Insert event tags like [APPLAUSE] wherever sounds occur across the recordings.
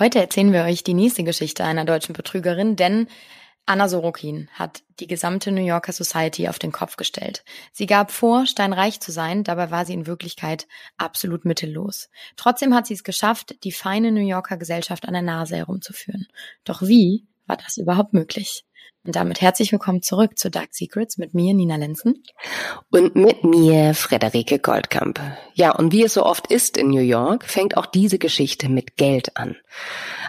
Heute erzählen wir euch die nächste Geschichte einer deutschen Betrügerin, denn Anna Sorokin hat die gesamte New Yorker Society auf den Kopf gestellt. Sie gab vor, steinreich zu sein, dabei war sie in Wirklichkeit absolut mittellos. Trotzdem hat sie es geschafft, die feine New Yorker Gesellschaft an der Nase herumzuführen. Doch wie war das überhaupt möglich? Und damit herzlich willkommen zurück zu Dark Secrets mit mir, Nina Lenzen. Und mit mir, Frederike Goldkamp. Ja, und wie es so oft ist in New York, fängt auch diese Geschichte mit Geld an.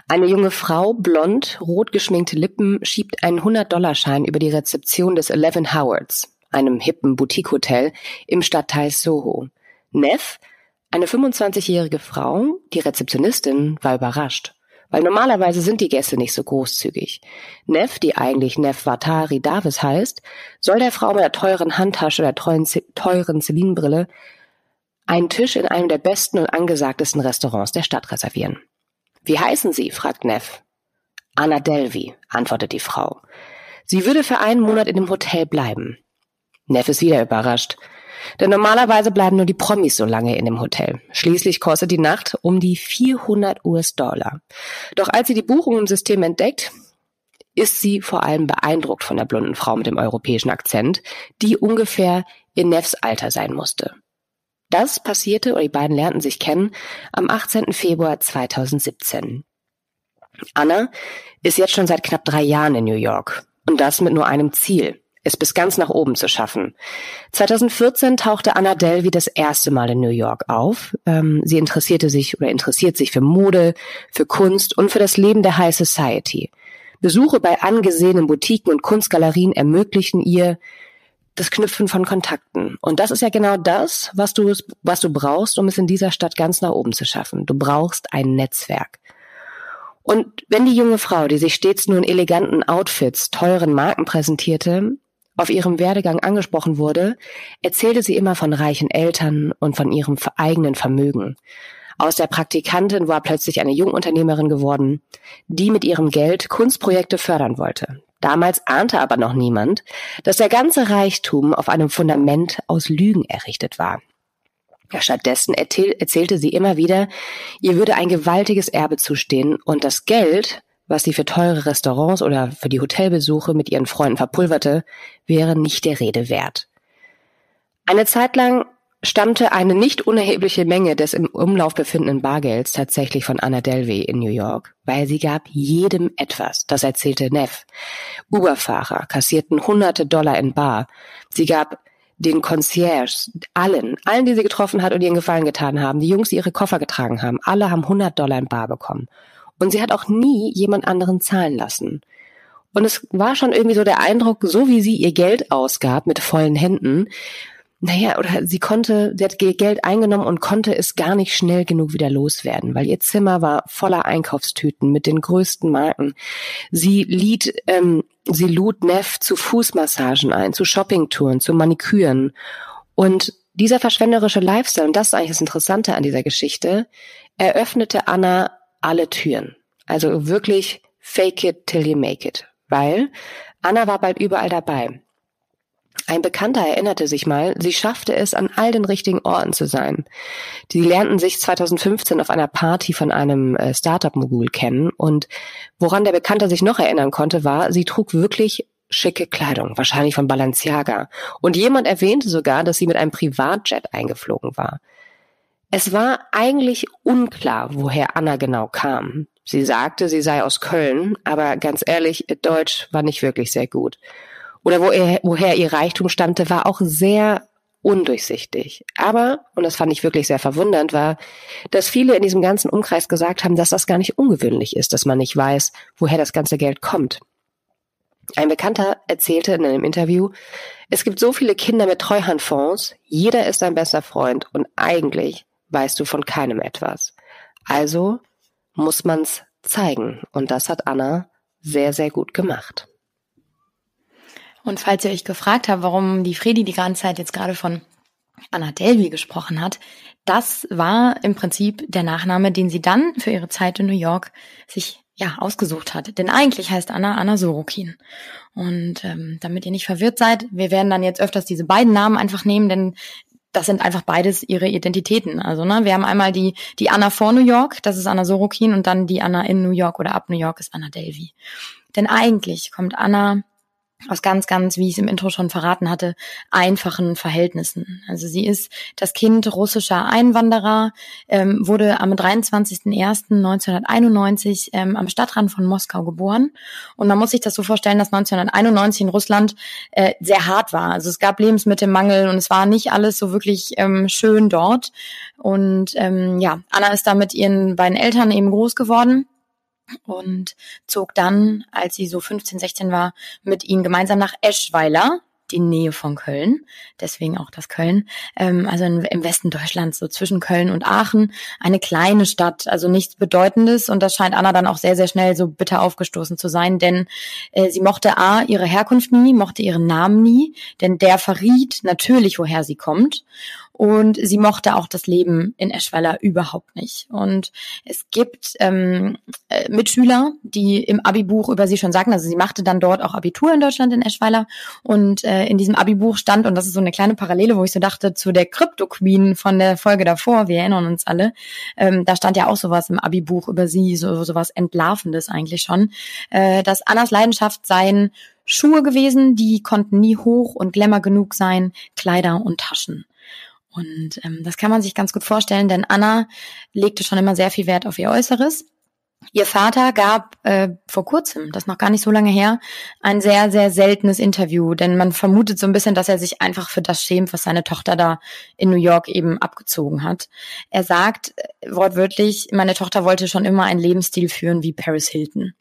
Eine junge Frau, blond, rot geschminkte Lippen, schiebt einen 100-Dollar-Schein über die Rezeption des Eleven Howards, einem hippen Boutique-Hotel im Stadtteil Soho. Neff, eine 25-jährige Frau, die Rezeptionistin, war überrascht weil normalerweise sind die Gäste nicht so großzügig. Neff, die eigentlich Neff Vatari Davis heißt, soll der Frau mit der teuren Handtasche oder teuren, teuren Celine-Brille einen Tisch in einem der besten und angesagtesten Restaurants der Stadt reservieren. Wie heißen Sie? fragt Neff. Anna Delvey, antwortet die Frau. Sie würde für einen Monat in dem Hotel bleiben. Neff ist wieder überrascht. Denn normalerweise bleiben nur die Promis so lange in dem Hotel. Schließlich kostet die Nacht um die 400 US-Dollar. Doch als sie die Buchung im System entdeckt, ist sie vor allem beeindruckt von der blonden Frau mit dem europäischen Akzent, die ungefähr in Neffs Alter sein musste. Das passierte, oder die beiden lernten sich kennen, am 18. Februar 2017. Anna ist jetzt schon seit knapp drei Jahren in New York. Und das mit nur einem Ziel es bis ganz nach oben zu schaffen. 2014 tauchte Anna Delvey das erste Mal in New York auf. Ähm, sie interessierte sich oder interessiert sich für Mode, für Kunst und für das Leben der High Society. Besuche bei angesehenen Boutiquen und Kunstgalerien ermöglichen ihr das Knüpfen von Kontakten. Und das ist ja genau das, was du, was du brauchst, um es in dieser Stadt ganz nach oben zu schaffen. Du brauchst ein Netzwerk. Und wenn die junge Frau, die sich stets nur in eleganten Outfits, teuren Marken präsentierte, auf ihrem Werdegang angesprochen wurde, erzählte sie immer von reichen Eltern und von ihrem eigenen Vermögen. Aus der Praktikantin war plötzlich eine Jungunternehmerin geworden, die mit ihrem Geld Kunstprojekte fördern wollte. Damals ahnte aber noch niemand, dass der ganze Reichtum auf einem Fundament aus Lügen errichtet war. Stattdessen erzählte sie immer wieder, ihr würde ein gewaltiges Erbe zustehen und das Geld, was sie für teure Restaurants oder für die Hotelbesuche mit ihren Freunden verpulverte, wäre nicht der Rede wert. Eine Zeit lang stammte eine nicht unerhebliche Menge des im Umlauf befindenden Bargelds tatsächlich von Anna Delvey in New York, weil sie gab jedem etwas, das erzählte Neff. Uberfahrer kassierten hunderte Dollar in Bar. Sie gab den Concierge, allen, allen, die sie getroffen hat und ihren Gefallen getan haben, die Jungs, die ihre Koffer getragen haben, alle haben 100 Dollar in Bar bekommen. Und sie hat auch nie jemand anderen zahlen lassen. Und es war schon irgendwie so der Eindruck, so wie sie ihr Geld ausgab mit vollen Händen, naja, oder sie konnte, sie hat Geld eingenommen und konnte es gar nicht schnell genug wieder loswerden, weil ihr Zimmer war voller Einkaufstüten mit den größten Marken. Sie lied, ähm, sie lud Neff zu Fußmassagen ein, zu Shoppingtouren, zu Maniküren. Und dieser verschwenderische Lifestyle, und das ist eigentlich das Interessante an dieser Geschichte, eröffnete Anna alle Türen. Also wirklich fake it till you make it. Weil Anna war bald überall dabei. Ein Bekannter erinnerte sich mal, sie schaffte es, an all den richtigen Orten zu sein. Die lernten sich 2015 auf einer Party von einem äh, Startup-Mogul kennen und woran der Bekannte sich noch erinnern konnte, war, sie trug wirklich schicke Kleidung, wahrscheinlich von Balenciaga. Und jemand erwähnte sogar, dass sie mit einem Privatjet eingeflogen war. Es war eigentlich unklar, woher Anna genau kam. Sie sagte, sie sei aus Köln, aber ganz ehrlich, Deutsch war nicht wirklich sehr gut. Oder woher, woher ihr Reichtum stammte, war auch sehr undurchsichtig. Aber, und das fand ich wirklich sehr verwundernd, war, dass viele in diesem ganzen Umkreis gesagt haben, dass das gar nicht ungewöhnlich ist, dass man nicht weiß, woher das ganze Geld kommt. Ein Bekannter erzählte in einem Interview, es gibt so viele Kinder mit Treuhandfonds, jeder ist ein bester Freund und eigentlich weißt du von keinem etwas. Also muss man's zeigen. Und das hat Anna sehr, sehr gut gemacht. Und falls ihr euch gefragt habt, warum die Fredi die ganze Zeit jetzt gerade von Anna Delvey gesprochen hat, das war im Prinzip der Nachname, den sie dann für ihre Zeit in New York sich ja ausgesucht hat. Denn eigentlich heißt Anna Anna Sorokin. Und ähm, damit ihr nicht verwirrt seid, wir werden dann jetzt öfters diese beiden Namen einfach nehmen, denn das sind einfach beides ihre Identitäten. Also, ne, wir haben einmal die, die Anna vor New York, das ist Anna Sorokin, und dann die Anna in New York oder ab New York ist Anna Delvey. Denn eigentlich kommt Anna aus ganz, ganz, wie ich es im Intro schon verraten hatte, einfachen Verhältnissen. Also sie ist das Kind russischer Einwanderer, ähm, wurde am 23.01.1991 ähm, am Stadtrand von Moskau geboren. Und man muss sich das so vorstellen, dass 1991 in Russland äh, sehr hart war. Also es gab Lebensmittelmangel und es war nicht alles so wirklich ähm, schön dort. Und ähm, ja, Anna ist da mit ihren beiden Eltern eben groß geworden und zog dann, als sie so 15, 16 war, mit ihnen gemeinsam nach Eschweiler, die Nähe von Köln, deswegen auch das Köln, ähm, also in, im Westen Deutschlands, so zwischen Köln und Aachen, eine kleine Stadt, also nichts Bedeutendes und das scheint Anna dann auch sehr, sehr schnell so bitter aufgestoßen zu sein, denn äh, sie mochte A, ihre Herkunft nie, mochte ihren Namen nie, denn der verriet natürlich, woher sie kommt und sie mochte auch das Leben in Eschweiler überhaupt nicht. Und es gibt ähm, äh, Mitschüler, die im Abi-Buch über sie schon sagen, also sie machte dann dort auch Abitur in Deutschland in Eschweiler und äh, in diesem Abi-Buch stand, und das ist so eine kleine Parallele, wo ich so dachte, zu der Crypto-Queen von der Folge davor, wir erinnern uns alle, ähm, da stand ja auch sowas im Abi-Buch über sie, so sowas Entlarvendes eigentlich schon, äh, dass Annas Leidenschaft seien Schuhe gewesen, die konnten nie hoch und glamour genug sein, Kleider und Taschen. Und ähm, das kann man sich ganz gut vorstellen, denn Anna legte schon immer sehr viel Wert auf ihr Äußeres. Ihr Vater gab äh, vor kurzem, das noch gar nicht so lange her, ein sehr, sehr seltenes Interview, denn man vermutet so ein bisschen, dass er sich einfach für das schämt, was seine Tochter da in New York eben abgezogen hat. Er sagt äh, wortwörtlich, meine Tochter wollte schon immer einen Lebensstil führen wie Paris Hilton.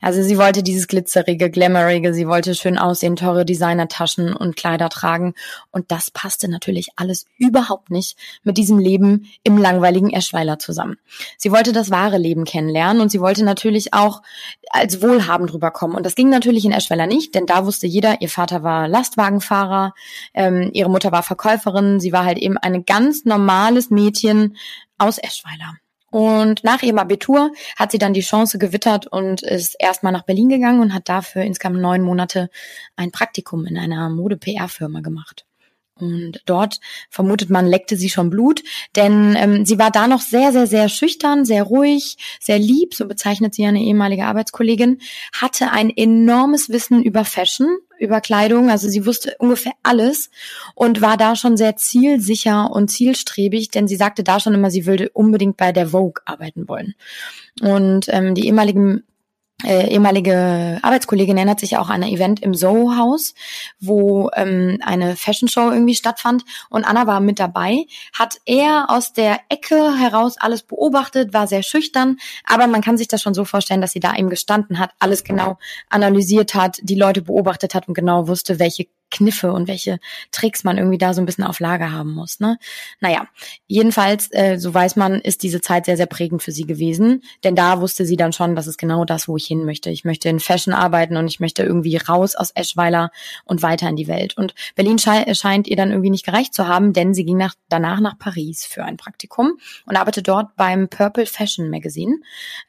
Also sie wollte dieses glitzerige, glamourige, sie wollte schön aussehen, teure Designertaschen und Kleider tragen. Und das passte natürlich alles überhaupt nicht mit diesem Leben im langweiligen Eschweiler zusammen. Sie wollte das wahre Leben kennenlernen und sie wollte natürlich auch als wohlhabend rüberkommen. Und das ging natürlich in Eschweiler nicht, denn da wusste jeder, ihr Vater war Lastwagenfahrer, ähm, ihre Mutter war Verkäuferin, sie war halt eben ein ganz normales Mädchen aus Eschweiler. Und nach ihrem Abitur hat sie dann die Chance gewittert und ist erstmal nach Berlin gegangen und hat dafür insgesamt neun Monate ein Praktikum in einer Mode-PR-Firma gemacht. Und dort vermutet man, leckte sie schon Blut, denn ähm, sie war da noch sehr, sehr, sehr schüchtern, sehr ruhig, sehr lieb, so bezeichnet sie eine ehemalige Arbeitskollegin, hatte ein enormes Wissen über Fashion, über Kleidung, also sie wusste ungefähr alles und war da schon sehr zielsicher und zielstrebig, denn sie sagte da schon immer, sie würde unbedingt bei der Vogue arbeiten wollen. Und ähm, die ehemaligen äh, ehemalige Arbeitskollegin erinnert sich auch an ein Event im Soho-Haus, wo ähm, eine Fashion Show irgendwie stattfand. Und Anna war mit dabei, hat eher aus der Ecke heraus alles beobachtet, war sehr schüchtern, aber man kann sich das schon so vorstellen, dass sie da eben gestanden hat, alles genau analysiert hat, die Leute beobachtet hat und genau wusste, welche Kniffe und welche Tricks man irgendwie da so ein bisschen auf Lager haben muss. Ne? Naja, jedenfalls, äh, so weiß man, ist diese Zeit sehr, sehr prägend für sie gewesen. Denn da wusste sie dann schon, das ist genau das, wo ich hin möchte. Ich möchte in Fashion arbeiten und ich möchte irgendwie raus aus Eschweiler und weiter in die Welt. Und Berlin schei scheint ihr dann irgendwie nicht gereicht zu haben, denn sie ging nach, danach nach Paris für ein Praktikum und arbeitet dort beim Purple Fashion Magazine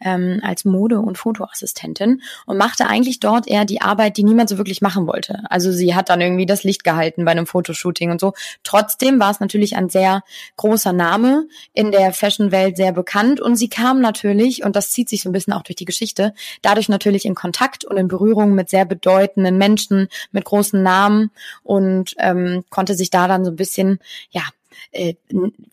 ähm, als Mode- und Fotoassistentin und machte eigentlich dort eher die Arbeit, die niemand so wirklich machen wollte. Also sie hat dann irgendwie das Licht gehalten bei einem Fotoshooting und so. Trotzdem war es natürlich ein sehr großer Name in der Fashion-Welt sehr bekannt und sie kam natürlich, und das zieht sich so ein bisschen auch durch die Geschichte, dadurch natürlich in Kontakt und in Berührung mit sehr bedeutenden Menschen, mit großen Namen und ähm, konnte sich da dann so ein bisschen, ja, äh,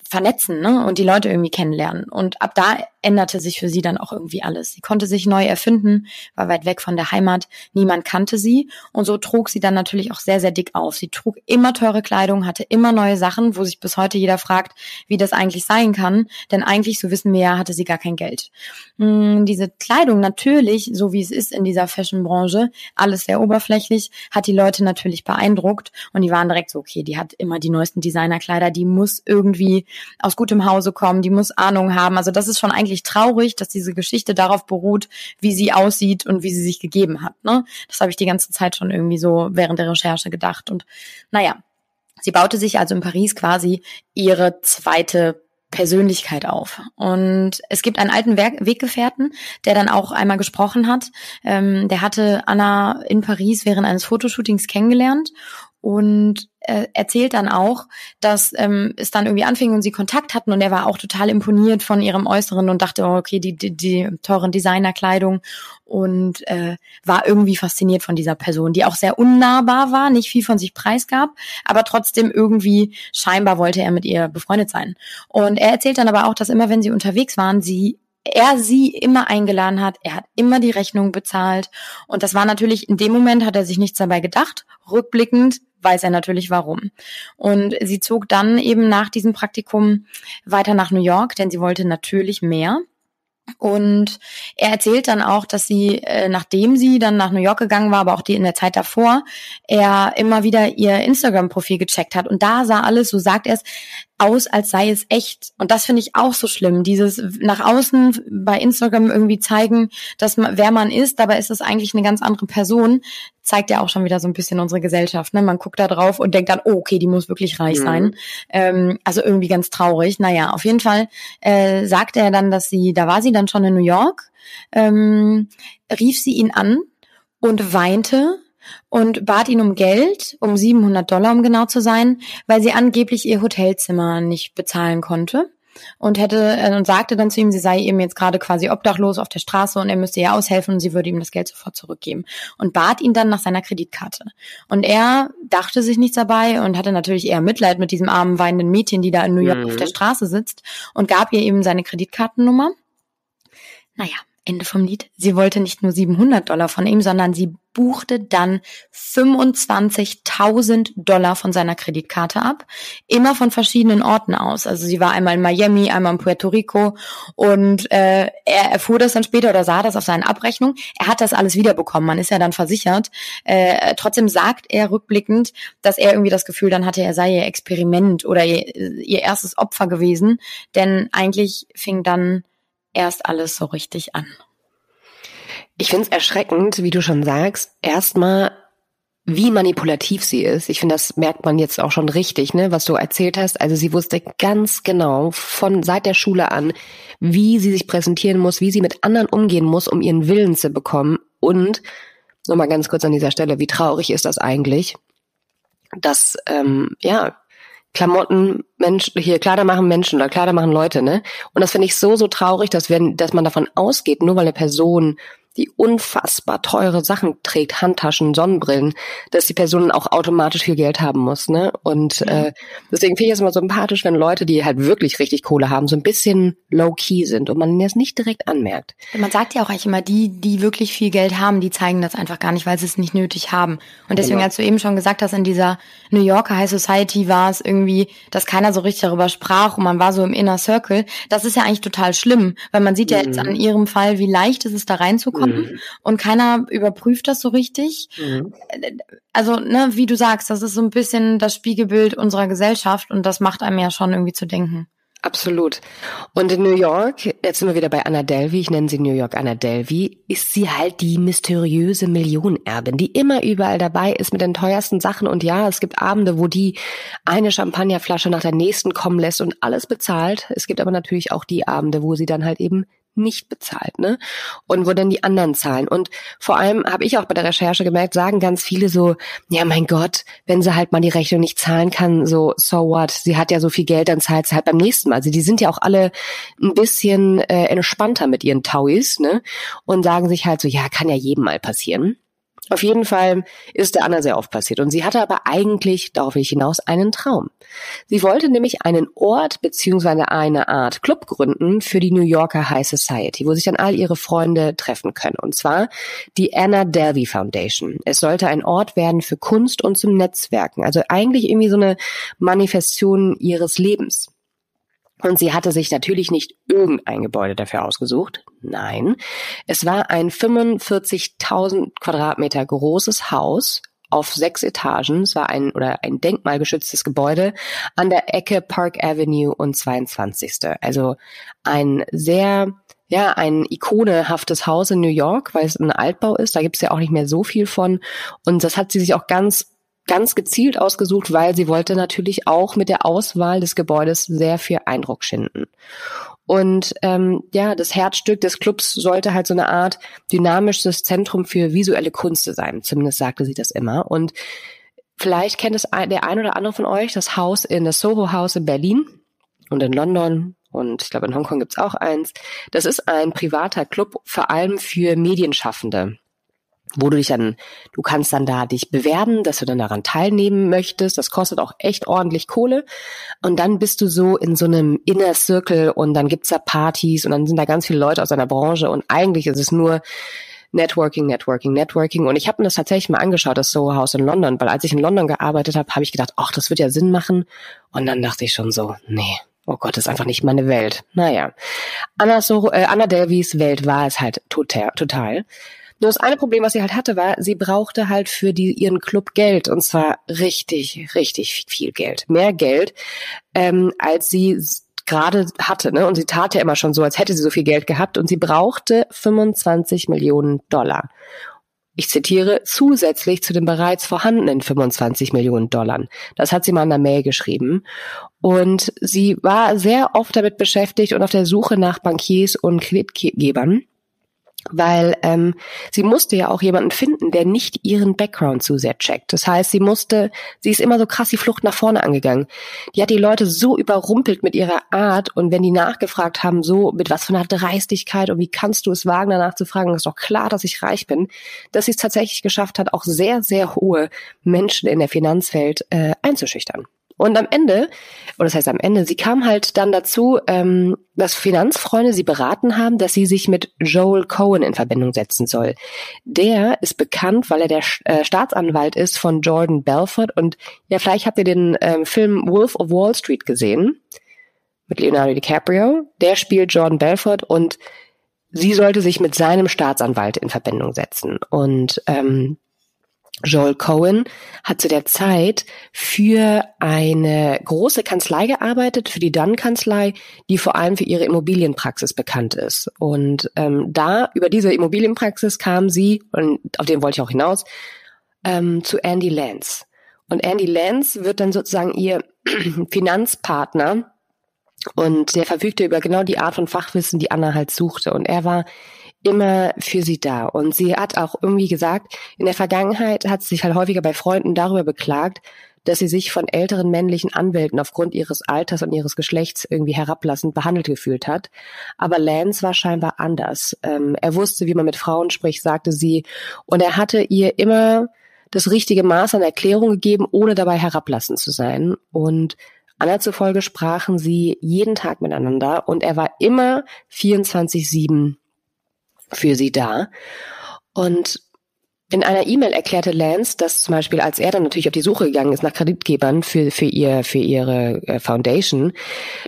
vernetzen ne? und die Leute irgendwie kennenlernen. Und ab da änderte sich für sie dann auch irgendwie alles. Sie konnte sich neu erfinden, war weit weg von der Heimat, niemand kannte sie und so trug sie dann natürlich auch sehr, sehr dick auf. Sie trug immer teure Kleidung, hatte immer neue Sachen, wo sich bis heute jeder fragt, wie das eigentlich sein kann, denn eigentlich, so wissen wir ja, hatte sie gar kein Geld. Hm, diese Kleidung natürlich, so wie es ist in dieser Fashion-Branche, alles sehr oberflächlich, hat die Leute natürlich beeindruckt und die waren direkt so, okay, die hat immer die neuesten Designerkleider, die muss irgendwie aus gutem Hause kommen, die muss Ahnung haben. Also das ist schon eigentlich traurig, dass diese Geschichte darauf beruht, wie sie aussieht und wie sie sich gegeben hat. Ne? Das habe ich die ganze Zeit schon irgendwie so während der Recherche gedacht. Und naja, sie baute sich also in Paris quasi ihre zweite Persönlichkeit auf. Und es gibt einen alten Weggefährten, der dann auch einmal gesprochen hat. Ähm, der hatte Anna in Paris während eines Fotoshootings kennengelernt und äh, erzählt dann auch, dass ähm, es dann irgendwie anfing und sie Kontakt hatten und er war auch total imponiert von ihrem Äußeren und dachte, oh, okay, die, die, die teuren Designerkleidung und äh, war irgendwie fasziniert von dieser Person, die auch sehr unnahbar war, nicht viel von sich preisgab, aber trotzdem irgendwie scheinbar wollte er mit ihr befreundet sein. Und er erzählt dann aber auch, dass immer wenn sie unterwegs waren, sie er sie immer eingeladen hat, er hat immer die Rechnung bezahlt und das war natürlich in dem Moment hat er sich nichts dabei gedacht. Rückblickend weiß er natürlich warum. Und sie zog dann eben nach diesem Praktikum weiter nach New York, denn sie wollte natürlich mehr. Und er erzählt dann auch, dass sie, äh, nachdem sie dann nach New York gegangen war, aber auch die in der Zeit davor, er immer wieder ihr Instagram-Profil gecheckt hat. Und da sah alles, so sagt er es, aus, als sei es echt. Und das finde ich auch so schlimm. Dieses nach außen bei Instagram irgendwie zeigen, dass man, wer man ist, dabei ist es eigentlich eine ganz andere Person, zeigt ja auch schon wieder so ein bisschen unsere Gesellschaft. Ne? Man guckt da drauf und denkt dann, oh, okay, die muss wirklich reich mhm. sein. Ähm, also irgendwie ganz traurig. Naja, auf jeden Fall äh, sagte er dann, dass sie, da war sie dann schon in New York, ähm, rief sie ihn an und weinte und bat ihn um Geld, um 700 Dollar, um genau zu sein, weil sie angeblich ihr Hotelzimmer nicht bezahlen konnte und hätte äh, und sagte dann zu ihm, sie sei eben jetzt gerade quasi obdachlos auf der Straße und er müsste ihr aushelfen und sie würde ihm das Geld sofort zurückgeben und bat ihn dann nach seiner Kreditkarte. Und er dachte sich nichts dabei und hatte natürlich eher Mitleid mit diesem armen weinenden Mädchen, die da in New York mhm. auf der Straße sitzt und gab ihr eben seine Kreditkartennummer. Naja, Ende vom Lied. Sie wollte nicht nur 700 Dollar von ihm, sondern sie buchte dann 25.000 Dollar von seiner Kreditkarte ab, immer von verschiedenen Orten aus. Also sie war einmal in Miami, einmal in Puerto Rico und äh, er erfuhr das dann später oder sah das auf seinen Abrechnungen. Er hat das alles wiederbekommen, man ist ja dann versichert. Äh, trotzdem sagt er rückblickend, dass er irgendwie das Gefühl dann hatte, er sei ihr Experiment oder ihr, ihr erstes Opfer gewesen, denn eigentlich fing dann erst alles so richtig an. Ich finde es erschreckend, wie du schon sagst, erstmal, wie manipulativ sie ist. Ich finde, das merkt man jetzt auch schon richtig, ne, was du erzählt hast. Also sie wusste ganz genau von seit der Schule an, wie sie sich präsentieren muss, wie sie mit anderen umgehen muss, um ihren Willen zu bekommen. Und nochmal ganz kurz an dieser Stelle, wie traurig ist das eigentlich, dass ähm, ja Klamotten Mensch, hier Kleider machen Menschen oder Kleider machen Leute, ne? Und das finde ich so, so traurig, dass wenn, dass man davon ausgeht, nur weil eine Person die unfassbar teure Sachen trägt, Handtaschen, Sonnenbrillen, dass die Person auch automatisch viel Geld haben muss. Ne? Und ja. äh, deswegen finde ich es immer sympathisch, wenn Leute, die halt wirklich richtig Kohle haben, so ein bisschen low-key sind und man das nicht direkt anmerkt. Man sagt ja auch eigentlich immer, die, die wirklich viel Geld haben, die zeigen das einfach gar nicht, weil sie es nicht nötig haben. Und deswegen, genau. als du eben schon gesagt hast, in dieser New Yorker High Society war es irgendwie, dass keiner so richtig darüber sprach und man war so im Inner Circle. Das ist ja eigentlich total schlimm, weil man sieht ja mhm. jetzt an ihrem Fall, wie leicht es ist, da reinzukommen kommen mhm. und keiner überprüft das so richtig. Mhm. Also, ne, wie du sagst, das ist so ein bisschen das Spiegelbild unserer Gesellschaft und das macht einem ja schon irgendwie zu denken. Absolut. Und in New York, jetzt sind wir wieder bei Anna Delvey, ich nenne sie New York Anna Delvey, ist sie halt die mysteriöse Millionenerbin, die immer überall dabei ist mit den teuersten Sachen. Und ja, es gibt Abende, wo die eine Champagnerflasche nach der nächsten kommen lässt und alles bezahlt. Es gibt aber natürlich auch die Abende, wo sie dann halt eben nicht bezahlt, ne? Und wo dann die anderen zahlen. Und vor allem habe ich auch bei der Recherche gemerkt, sagen ganz viele so, ja mein Gott, wenn sie halt mal die Rechnung nicht zahlen kann, so so what? Sie hat ja so viel Geld, dann zahlt sie halt beim nächsten Mal. Also die sind ja auch alle ein bisschen äh, entspannter mit ihren Tauis, ne? Und sagen sich halt so, ja, kann ja jedem mal passieren. Auf jeden Fall ist der Anna sehr oft passiert. Und sie hatte aber eigentlich, darauf will ich hinaus, einen Traum. Sie wollte nämlich einen Ort beziehungsweise eine Art Club gründen für die New Yorker High Society, wo sich dann all ihre Freunde treffen können. Und zwar die Anna Delvey Foundation. Es sollte ein Ort werden für Kunst und zum Netzwerken. Also eigentlich irgendwie so eine Manifestation ihres Lebens. Und sie hatte sich natürlich nicht irgendein Gebäude dafür ausgesucht. Nein, es war ein 45.000 Quadratmeter großes Haus auf sechs Etagen. Es war ein oder ein denkmalgeschütztes Gebäude an der Ecke Park Avenue und 22. Also ein sehr ja, ein ikonehaftes Haus in New York, weil es ein Altbau ist. Da gibt es ja auch nicht mehr so viel von. Und das hat sie sich auch ganz ganz gezielt ausgesucht, weil sie wollte natürlich auch mit der Auswahl des Gebäudes sehr viel Eindruck schinden. Und ähm, ja, das Herzstück des Clubs sollte halt so eine Art dynamisches Zentrum für visuelle Kunst sein. Zumindest sagte sie das immer. Und Vielleicht kennt es der ein oder andere von euch, das Haus in das Soho House in Berlin und in London und ich glaube in Hongkong gibt's auch eins. Das ist ein privater Club, vor allem für Medienschaffende wo du dich dann, du kannst dann da dich bewerben, dass du dann daran teilnehmen möchtest. Das kostet auch echt ordentlich Kohle. Und dann bist du so in so einem Inner Circle und dann gibt's da Partys und dann sind da ganz viele Leute aus deiner Branche und eigentlich ist es nur Networking, Networking, Networking. Und ich habe mir das tatsächlich mal angeschaut, das Soho House in London, weil als ich in London gearbeitet habe, habe ich gedacht, ach, das wird ja Sinn machen. Und dann dachte ich schon so, nee, oh Gott, das ist einfach nicht meine Welt. Naja, Anna, so, äh, Anna Delvys Welt war es halt total. total. Nur das eine Problem, was sie halt hatte, war, sie brauchte halt für die, ihren Club Geld. Und zwar richtig, richtig viel Geld. Mehr Geld, ähm, als sie gerade hatte. Ne? Und sie tat ja immer schon so, als hätte sie so viel Geld gehabt. Und sie brauchte 25 Millionen Dollar. Ich zitiere, zusätzlich zu den bereits vorhandenen 25 Millionen Dollar. Das hat sie mal in der Mail geschrieben. Und sie war sehr oft damit beschäftigt und auf der Suche nach Bankiers und Kreditgebern weil ähm, sie musste ja auch jemanden finden, der nicht ihren Background zu sehr checkt. Das heißt, sie musste, sie ist immer so krass die Flucht nach vorne angegangen. Die hat die Leute so überrumpelt mit ihrer Art und wenn die nachgefragt haben, so mit was für einer Dreistigkeit und wie kannst du es wagen, danach zu fragen, ist doch klar, dass ich reich bin, dass sie es tatsächlich geschafft hat, auch sehr, sehr hohe Menschen in der Finanzwelt äh, einzuschüchtern. Und am Ende, oder das heißt am Ende, sie kam halt dann dazu, ähm, dass Finanzfreunde sie beraten haben, dass sie sich mit Joel Cohen in Verbindung setzen soll. Der ist bekannt, weil er der äh, Staatsanwalt ist von Jordan Belfort. Und ja, vielleicht habt ihr den ähm, Film Wolf of Wall Street gesehen mit Leonardo DiCaprio. Der spielt Jordan Belfort und sie sollte sich mit seinem Staatsanwalt in Verbindung setzen. Und ähm, Joel Cohen hat zu der Zeit für eine große Kanzlei gearbeitet, für die Dunn-Kanzlei, die vor allem für ihre Immobilienpraxis bekannt ist. Und ähm, da, über diese Immobilienpraxis kam sie, und auf den wollte ich auch hinaus, ähm, zu Andy Lance. Und Andy Lance wird dann sozusagen ihr [CLEARS THROAT] Finanzpartner und der verfügte über genau die Art von Fachwissen, die Anna halt suchte. Und er war immer für sie da. Und sie hat auch irgendwie gesagt, in der Vergangenheit hat sie sich halt häufiger bei Freunden darüber beklagt, dass sie sich von älteren männlichen Anwälten aufgrund ihres Alters und ihres Geschlechts irgendwie herablassend behandelt gefühlt hat. Aber Lance war scheinbar anders. Ähm, er wusste, wie man mit Frauen spricht, sagte sie, und er hatte ihr immer das richtige Maß an Erklärung gegeben, ohne dabei herablassend zu sein. Und Anna zufolge sprachen sie jeden Tag miteinander und er war immer 24-7 für sie da. Und in einer E-Mail erklärte Lance, dass zum Beispiel, als er dann natürlich auf die Suche gegangen ist nach Kreditgebern für, für, ihr, für ihre äh, Foundation,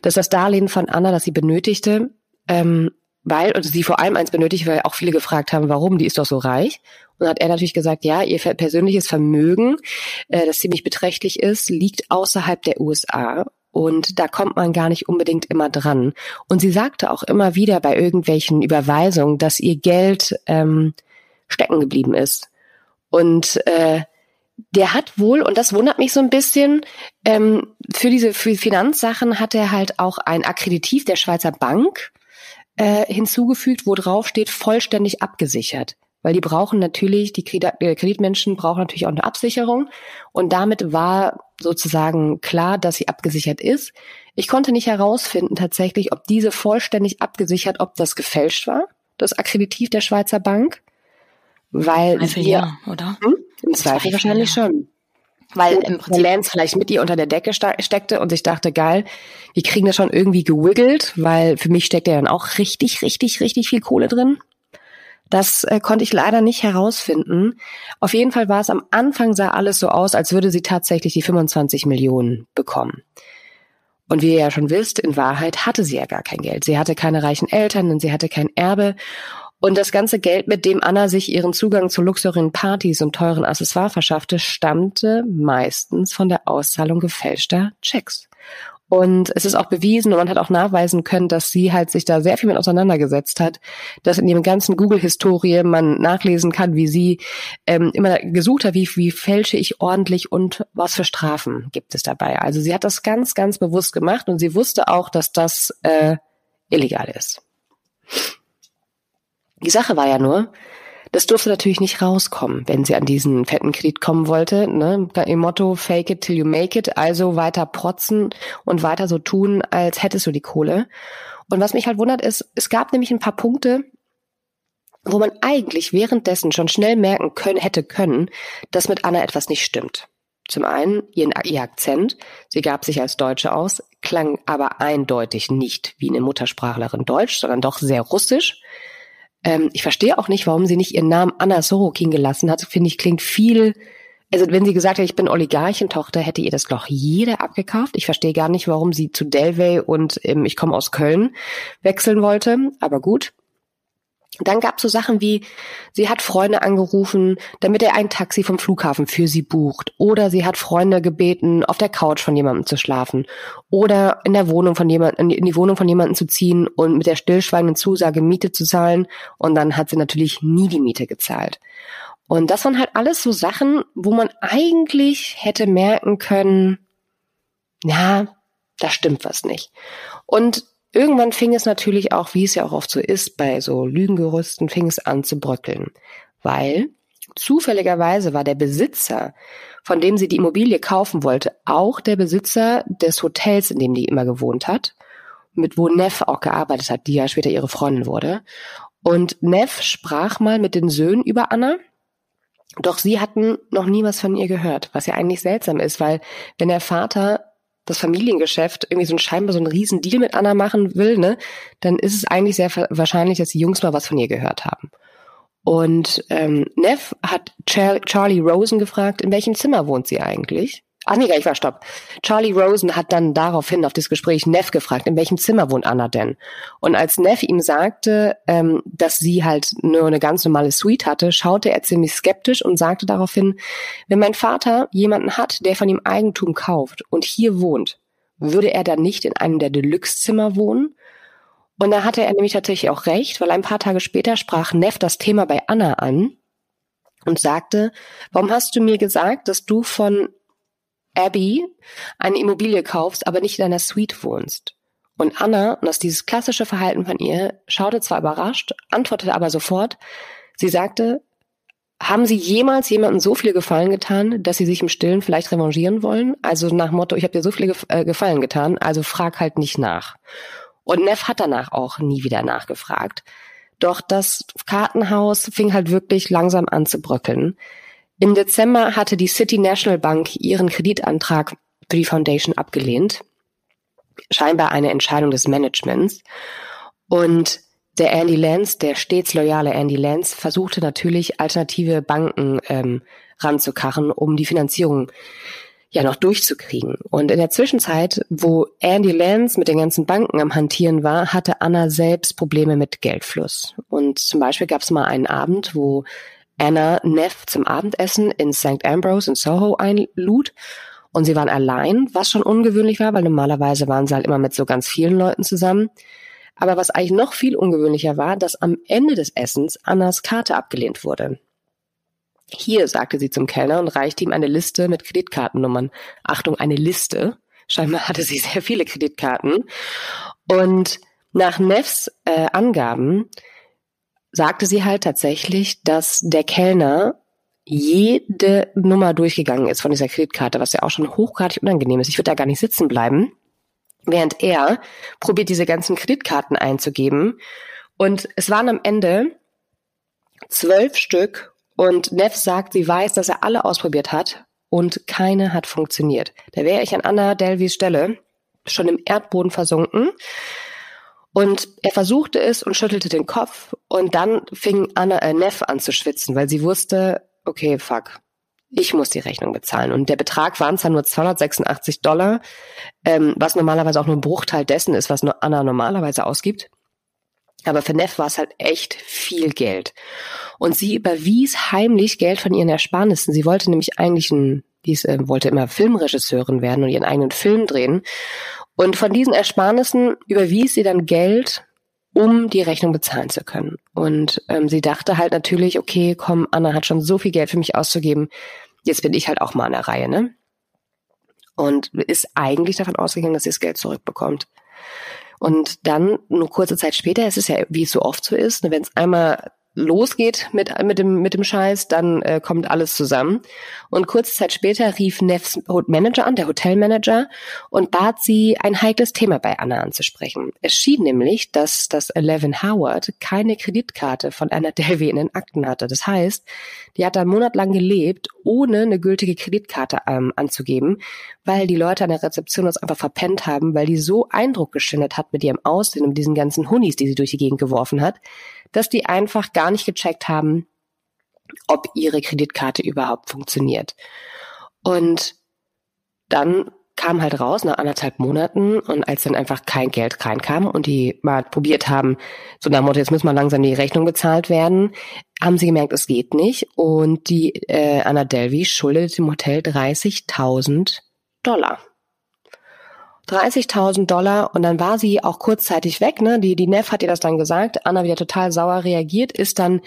dass das Darlehen von Anna, das sie benötigte, ähm, weil, und sie vor allem eins benötigt, weil auch viele gefragt haben, warum, die ist doch so reich. Und dann hat er natürlich gesagt, ja, ihr persönliches Vermögen, äh, das ziemlich beträchtlich ist, liegt außerhalb der USA. Und da kommt man gar nicht unbedingt immer dran. Und sie sagte auch immer wieder bei irgendwelchen Überweisungen, dass ihr Geld ähm, stecken geblieben ist. Und äh, der hat wohl, und das wundert mich so ein bisschen, ähm, für diese für Finanzsachen hat er halt auch ein Akkreditiv der Schweizer Bank äh, hinzugefügt, wo drauf steht, vollständig abgesichert weil die brauchen natürlich, die äh, Kreditmenschen brauchen natürlich auch eine Absicherung. Und damit war sozusagen klar, dass sie abgesichert ist. Ich konnte nicht herausfinden tatsächlich, ob diese vollständig abgesichert, ob das gefälscht war, das Akkreditiv der Schweizer Bank. Weil Zweifel ja, oder? Hm? Im Zweifel wahrscheinlich ja. schon. Weil im Prinzip Lance vielleicht mit ihr unter der Decke steckte und sich dachte, geil, wir kriegen das schon irgendwie gewiggelt, weil für mich steckt ja dann auch richtig, richtig, richtig viel Kohle drin. Das äh, konnte ich leider nicht herausfinden. Auf jeden Fall war es am Anfang sah alles so aus, als würde sie tatsächlich die 25 Millionen bekommen. Und wie ihr ja schon wisst, in Wahrheit hatte sie ja gar kein Geld. Sie hatte keine reichen Eltern und sie hatte kein Erbe. Und das ganze Geld, mit dem Anna sich ihren Zugang zu luxuriösen Partys und teuren Accessoires verschaffte, stammte meistens von der Auszahlung gefälschter Checks. Und es ist auch bewiesen und man hat auch nachweisen können, dass sie halt sich da sehr viel mit auseinandergesetzt hat, dass in ihrem ganzen Google-Historie man nachlesen kann, wie sie ähm, immer gesucht hat, wie, wie fälsche ich ordentlich und was für Strafen gibt es dabei. Also sie hat das ganz, ganz bewusst gemacht und sie wusste auch, dass das äh, illegal ist. Die Sache war ja nur, Das durfte natürlich nicht rauskommen, wenn sie an diesen fetten Kredit kommen wollte. Ne? Im Motto Fake it till you make it, also weiter protzen und weiter so tun, als hättest du die Kohle. Und was mich halt wundert ist, es gab nämlich ein paar Punkte, wo man eigentlich währenddessen schon schnell merken können, hätte können, dass mit Anna etwas nicht stimmt. Zum einen ihr, ihr Akzent, sie gab sich als Deutsche aus, klang aber eindeutig nicht wie eine Muttersprachlerin Deutsch, sondern doch sehr russisch. Ähm, ich verstehe auch nicht, warum sie nicht ihren Namen Anna Sorokin gelassen hat. Finde ich, klingt viel. Also wenn sie gesagt hätte, ich bin Oligarchentochter, hätte ihr das doch jeder abgekauft. Ich verstehe gar nicht, warum sie zu Delvey und ähm, ich komme aus Köln wechseln wollte. Aber gut. Dann gab es so Sachen wie, sie hat Freunde angerufen, damit er ein Taxi vom Flughafen für sie bucht. Oder sie hat Freunde gebeten, auf der Couch von jemandem zu schlafen. Oder in der Wohnung von jemandem, in die Wohnung von jemandem zu ziehen und mit der stillschweigenden Zusage Miete zu zahlen. Und dann hat sie natürlich nie die Miete gezahlt. Und das waren halt alles so Sachen, wo man eigentlich hätte merken können, ja, da stimmt was nicht. Und Irgendwann fing es natürlich auch, wie es ja auch oft so ist, bei so Lügengerüsten, fing es an zu bröckeln. Weil zufälligerweise war der Besitzer, von dem sie die Immobilie kaufen wollte, auch der Besitzer des Hotels, in dem die immer gewohnt hat, mit wo Neff auch gearbeitet hat, die ja später ihre Freundin wurde. Und Neff sprach mal mit den Söhnen über Anna, doch sie hatten noch nie was von ihr gehört, was ja eigentlich seltsam ist, weil wenn der Vater das Familiengeschäft irgendwie so ein scheinbar so einen riesen Deal mit Anna machen will, ne, dann ist es eigentlich sehr wahrscheinlich, dass die Jungs mal was von ihr gehört haben. Und ähm, Neff hat Char Charlie Rosen gefragt, in welchem Zimmer wohnt sie eigentlich? Ach nee, ich war stopp. Charlie Rosen hat dann daraufhin auf das Gespräch Neff gefragt, in welchem Zimmer wohnt Anna denn? Und als Neff ihm sagte, ähm, dass sie halt nur eine ganz normale Suite hatte, schaute er ziemlich skeptisch und sagte daraufhin, wenn mein Vater jemanden hat, der von ihm Eigentum kauft und hier wohnt, würde er dann nicht in einem der Deluxe-Zimmer wohnen? Und da hatte er nämlich tatsächlich auch recht, weil ein paar Tage später sprach Neff das Thema bei Anna an und sagte, warum hast du mir gesagt, dass du von Abby eine Immobilie kaufst, aber nicht in einer Suite wohnst. Und Anna, und das ist dieses klassische Verhalten von ihr, schaute zwar überrascht, antwortete aber sofort. Sie sagte, haben Sie jemals jemandem so viel Gefallen getan, dass Sie sich im Stillen vielleicht revanchieren wollen? Also nach Motto, ich habe dir so viele äh, Gefallen getan, also frag halt nicht nach. Und Neff hat danach auch nie wieder nachgefragt. Doch das Kartenhaus fing halt wirklich langsam an zu bröckeln. Im Dezember hatte die City National Bank ihren Kreditantrag für die Foundation abgelehnt. Scheinbar eine Entscheidung des Managements. Und der Andy Lance, der stets loyale Andy Lance, versuchte natürlich alternative Banken ähm, ranzukachen, um die Finanzierung ja noch durchzukriegen. Und in der Zwischenzeit, wo Andy Lance mit den ganzen Banken am Hantieren war, hatte Anna selbst Probleme mit Geldfluss. Und zum Beispiel gab es mal einen Abend, wo Anna Neff zum Abendessen in St. Ambrose in Soho einlud. Und sie waren allein, was schon ungewöhnlich war, weil normalerweise waren sie halt immer mit so ganz vielen Leuten zusammen. Aber was eigentlich noch viel ungewöhnlicher war, dass am Ende des Essens Annas Karte abgelehnt wurde. Hier, sagte sie zum Kellner und reichte ihm eine Liste mit Kreditkartennummern. Achtung, eine Liste. Scheinbar hatte sie sehr viele Kreditkarten. Und nach Neffs äh, Angaben sagte sie halt tatsächlich, dass der Kellner jede Nummer durchgegangen ist von dieser Kreditkarte, was ja auch schon hochgradig unangenehm ist. Ich würde da gar nicht sitzen bleiben, während er probiert, diese ganzen Kreditkarten einzugeben. Und es waren am Ende zwölf Stück und Neff sagt, sie weiß, dass er alle ausprobiert hat und keine hat funktioniert. Da wäre ich an Anna Delvis Stelle schon im Erdboden versunken. Und er versuchte es und schüttelte den Kopf und dann fing Anna äh, Neff an zu schwitzen, weil sie wusste, okay, fuck, ich muss die Rechnung bezahlen. Und der Betrag waren zwar nur 286 Dollar, ähm, was normalerweise auch nur ein Bruchteil dessen ist, was nur Anna normalerweise ausgibt. Aber für Neff war es halt echt viel Geld. Und sie überwies heimlich Geld von ihren Ersparnissen. Sie wollte nämlich eigentlich ein, die äh, wollte immer Filmregisseurin werden und ihren eigenen Film drehen. Und von diesen Ersparnissen überwies sie dann Geld, um die Rechnung bezahlen zu können. Und ähm, sie dachte halt natürlich, okay, komm, Anna hat schon so viel Geld für mich auszugeben, jetzt bin ich halt auch mal an der Reihe, ne? Und ist eigentlich davon ausgegangen, dass sie das Geld zurückbekommt. Und dann, nur kurze Zeit später, es ist ja, wie es so oft so ist, ne, wenn es einmal losgeht mit, mit, dem, mit dem Scheiß, dann äh, kommt alles zusammen. Und kurze Zeit später rief Neffs Manager an, der Hotelmanager, und bat sie, ein heikles Thema bei Anna anzusprechen. Es schien nämlich, dass das Eleven Howard keine Kreditkarte von Anna Delvey in den Akten hatte. Das heißt, die hat da einen Monat lang gelebt, ohne eine gültige Kreditkarte ähm, anzugeben, weil die Leute an der Rezeption das einfach verpennt haben, weil die so Eindruck geschindert hat mit ihrem Aussehen und diesen ganzen Hunis, die sie durch die Gegend geworfen hat, dass die einfach gar nicht gecheckt haben, ob ihre Kreditkarte überhaupt funktioniert. Und dann kam halt raus nach anderthalb Monaten und als dann einfach kein Geld reinkam und die mal probiert haben, so nach Motto, jetzt müssen mal langsam die Rechnung bezahlt werden, haben sie gemerkt, es geht nicht und die äh, Anna Delvey schuldet dem Hotel 30.000 Dollar. 30.000 Dollar und dann war sie auch kurzzeitig weg, ne? Die, die Neff hat ihr das dann gesagt. Anna wieder total sauer reagiert, ist dann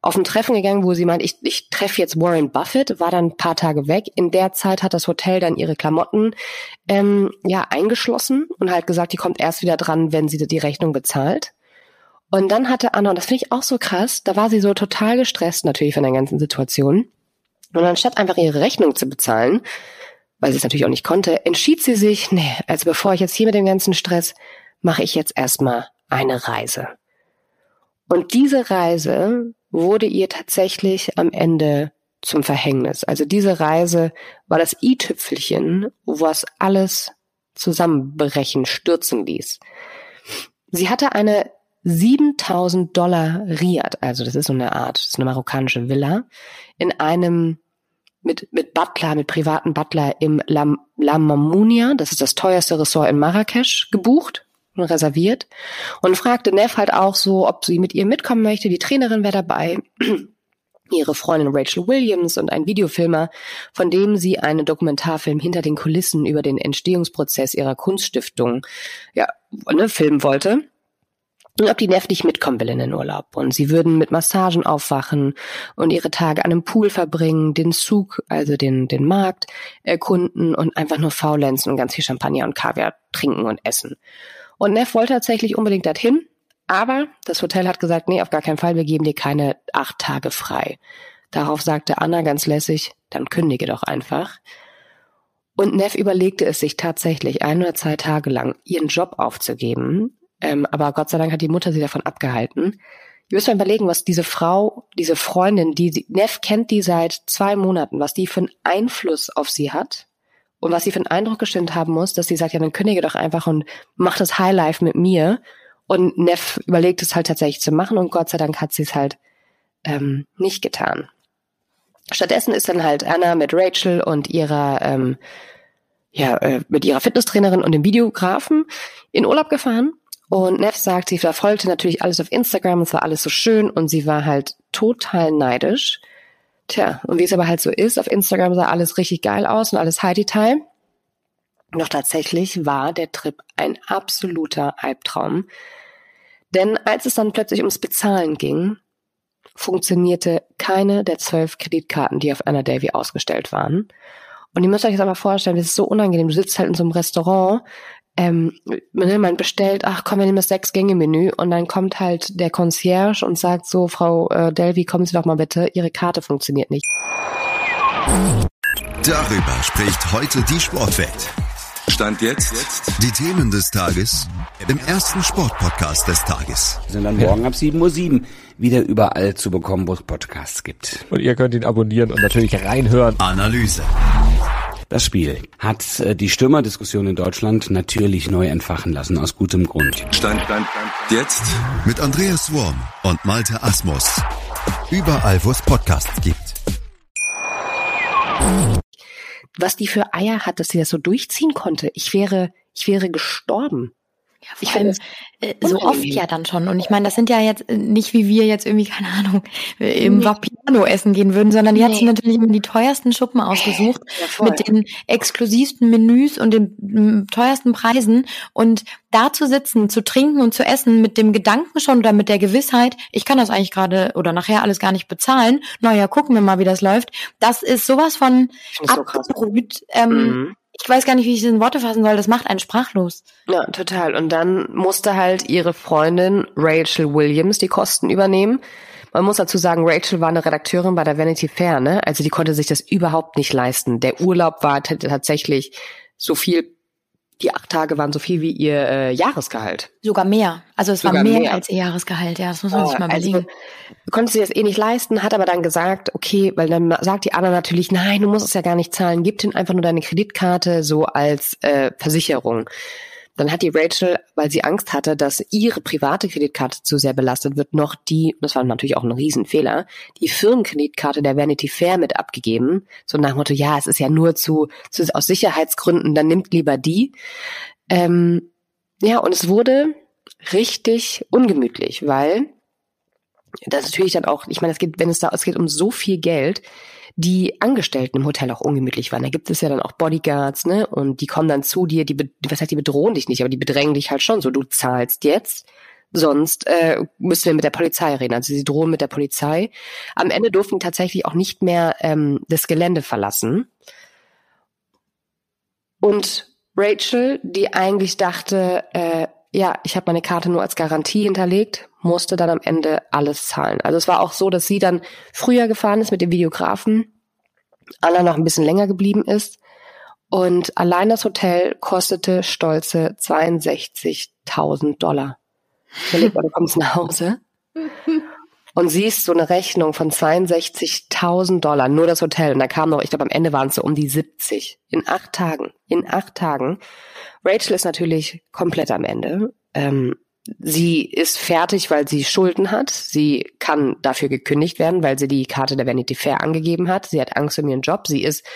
auf ein Treffen gegangen, wo sie meint, ich, ich treffe jetzt Warren Buffett, war dann ein paar Tage weg. In der Zeit hat das Hotel dann ihre Klamotten ähm, ja eingeschlossen und halt gesagt, die kommt erst wieder dran, wenn sie die Rechnung bezahlt. Und dann hatte Anna, und das finde ich auch so krass, da war sie so total gestresst natürlich von der ganzen Situation. Und anstatt einfach ihre Rechnung zu bezahlen, weil sie es natürlich auch nicht konnte, entschied sie sich, nee, also bevor ich jetzt hier mit dem ganzen Stress, mache ich jetzt erstmal eine Reise. Und diese Reise wurde ihr tatsächlich am Ende zum Verhängnis. Also diese Reise war das i-Tüpfelchen, was alles zusammenbrechen, stürzen ließ. Sie hatte eine 7000 Dollar Riad, also das ist so eine Art, das ist eine marokkanische Villa, in einem mit, mit Butler, mit privaten Butler im La, Mamounia, das ist das teuerste Ressort in Marrakesch, gebucht und reserviert. Und fragte Neff halt auch so, ob sie mit ihr mitkommen möchte. Die Trainerin wäre dabei, [CLEARS THROAT] ihre Freundin Rachel Williams und ein Videofilmer, von dem sie einen Dokumentarfilm hinter den Kulissen über den Entstehungsprozess ihrer Kunststiftung ja, ne, filmen wollte ob die Neff nicht mitkommen will in den Urlaub. Und sie würden mit Massagen aufwachen und ihre Tage an einem Pool verbringen, den Zug, also den, den Markt erkunden und einfach nur faulenzen und ganz viel Champagner und Kaviar trinken und essen. Und Neff wollte tatsächlich unbedingt dorthin, aber das Hotel hat gesagt, nee, auf gar keinen Fall, wir geben dir keine acht Tage frei. Darauf sagte Anna ganz lässig, dann kündige doch einfach. Und Neff überlegte es sich tatsächlich ein oder zwei Tage lang, ihren Job aufzugeben, ähm, aber Gott sei Dank hat die Mutter sie davon abgehalten. Ihr müsst mal überlegen, was diese Frau, diese Freundin, die Neff kennt die seit zwei Monaten, was die für einen Einfluss auf sie hat und was sie für einen Eindruck gestimmt haben muss, dass sie sagt, ja, dann kündige doch einfach und mach das Highlife mit mir. Und Neff überlegt es halt tatsächlich zu machen und Gott sei Dank hat sie es halt ähm, nicht getan. Stattdessen ist dann halt Anna mit Rachel und ihrer ähm, ja, äh, mit ihrer Fitnesstrainerin und dem Videografen in Urlaub gefahren und Neff sagt, sie verfolgte natürlich alles auf Instagram, es war alles so schön und sie war halt total neidisch. Tja, und wie es aber halt so ist, auf Instagram sah alles richtig geil aus und alles high detail. Doch tatsächlich war der Trip ein absoluter Albtraum. Denn als es dann plötzlich ums Bezahlen ging, funktionierte keine der zwölf Kreditkarten, die auf Anna Davy ausgestellt waren. Und ihr müsst euch das aber vorstellen, das ist so unangenehm. Du sitzt halt in so einem Restaurant, ähm, ne, man bestellt, ach komm, wir nehmen das Sechs-Gänge-Menü und dann kommt halt der Concierge und sagt so, Frau äh, Delvi, kommen Sie doch mal bitte, Ihre Karte funktioniert nicht. Darüber spricht heute die Sportwelt. Stand jetzt. Die Themen des Tages im ersten Sportpodcast des Tages. Wir sind dann morgen ab 7.07 Uhr wieder überall zu bekommen, wo es Podcasts gibt. Und ihr könnt ihn abonnieren und natürlich reinhören. Analyse. Das Spiel hat äh, die Stürmerdiskussion in Deutschland natürlich neu entfachen lassen, aus gutem Grund. Stand, stand, stand. Jetzt mit Andreas Worm und Malte Asmus. Überall, wo es Podcasts gibt. Was die für Eier hat, dass sie das so durchziehen konnte. Ich wäre, ich wäre gestorben. Ja, ich finde äh, so oft ja dann schon. Und ich meine, das sind ja jetzt äh, nicht wie wir jetzt irgendwie, [LAUGHS] keine Ahnung, äh, im nee. Vapiano essen gehen würden, sondern die nee. hat sich natürlich immer die teuersten Schuppen ausgesucht ja, mit den exklusivsten Menüs und den m, teuersten Preisen. Und da zu sitzen, zu trinken und zu essen mit dem Gedanken schon oder mit der Gewissheit, ich kann das eigentlich gerade oder nachher alles gar nicht bezahlen. Naja, gucken wir mal, wie das läuft. Das ist sowas von abgebrüht. So ähm, mhm ich weiß gar nicht, wie ich das in Worte fassen soll. Das macht einen sprachlos. Ja, total. Und dann musste halt ihre Freundin Rachel Williams die Kosten übernehmen. Man muss dazu sagen, Rachel war eine Redakteurin bei der Vanity Fair, ne? Also die konnte sich das überhaupt nicht leisten. Der Urlaub war tatsächlich so viel die acht Tage waren so viel wie ihr äh, Jahresgehalt. Sogar mehr. Also es Sogar war mehr, mehr, als ihr Jahresgehalt, ja, das muss man oh, sich mal also, überlegen. Also, konnte sie das eh nicht leisten, hat aber dann gesagt, okay, weil dann sagt die Anna natürlich, nein, du musst es ja gar nicht zahlen, gib ihnen einfach nur deine Kreditkarte so als äh, Versicherung. Dann hat die Rachel, weil sie Angst hatte, dass ihre private Kreditkarte zu sehr belastet wird, noch die, das war natürlich auch ein Riesenfehler, die Firmenkreditkarte der Vanity Fair mit abgegeben. So nach dem Motto, ja, es ist ja nur zu, zu aus Sicherheitsgründen, dann nimmt lieber die. Ähm, ja, und es wurde richtig ungemütlich, weil das natürlich dann auch, ich meine, es geht, wenn es da, es geht um so viel Geld, die Angestellten im Hotel auch ungemütlich waren. Da gibt es ja dann auch Bodyguards, ne? Und die kommen dann zu dir, die, was heißt, die bedrohen dich nicht, aber die bedrängen dich halt schon so. Du zahlst jetzt, sonst äh, müssen wir mit der Polizei reden. Also sie drohen mit der Polizei. Am Ende durften tatsächlich auch nicht mehr ähm, das Gelände verlassen. Und Rachel, die eigentlich dachte, äh, ja, ich habe meine Karte nur als Garantie hinterlegt, musste dann am Ende alles zahlen. Also es war auch so, dass sie dann früher gefahren ist mit dem Videografen, Anna noch ein bisschen länger geblieben ist und allein das Hotel kostete stolze 62.000 Dollar. Überleg mal, du kommst nach Hause [LAUGHS] und siehst so eine Rechnung von 62.000 Dollar, nur das Hotel. Und da kam noch, ich glaube, am Ende waren es so um die 70. In acht Tagen. In acht Tagen. Rachel ist natürlich komplett am Ende. Ähm, sie ist fertig, weil sie Schulden hat. Sie kann dafür gekündigt werden, weil sie die Karte der Vanity Fair angegeben hat. Sie hat Angst um ihren Job. Sie ist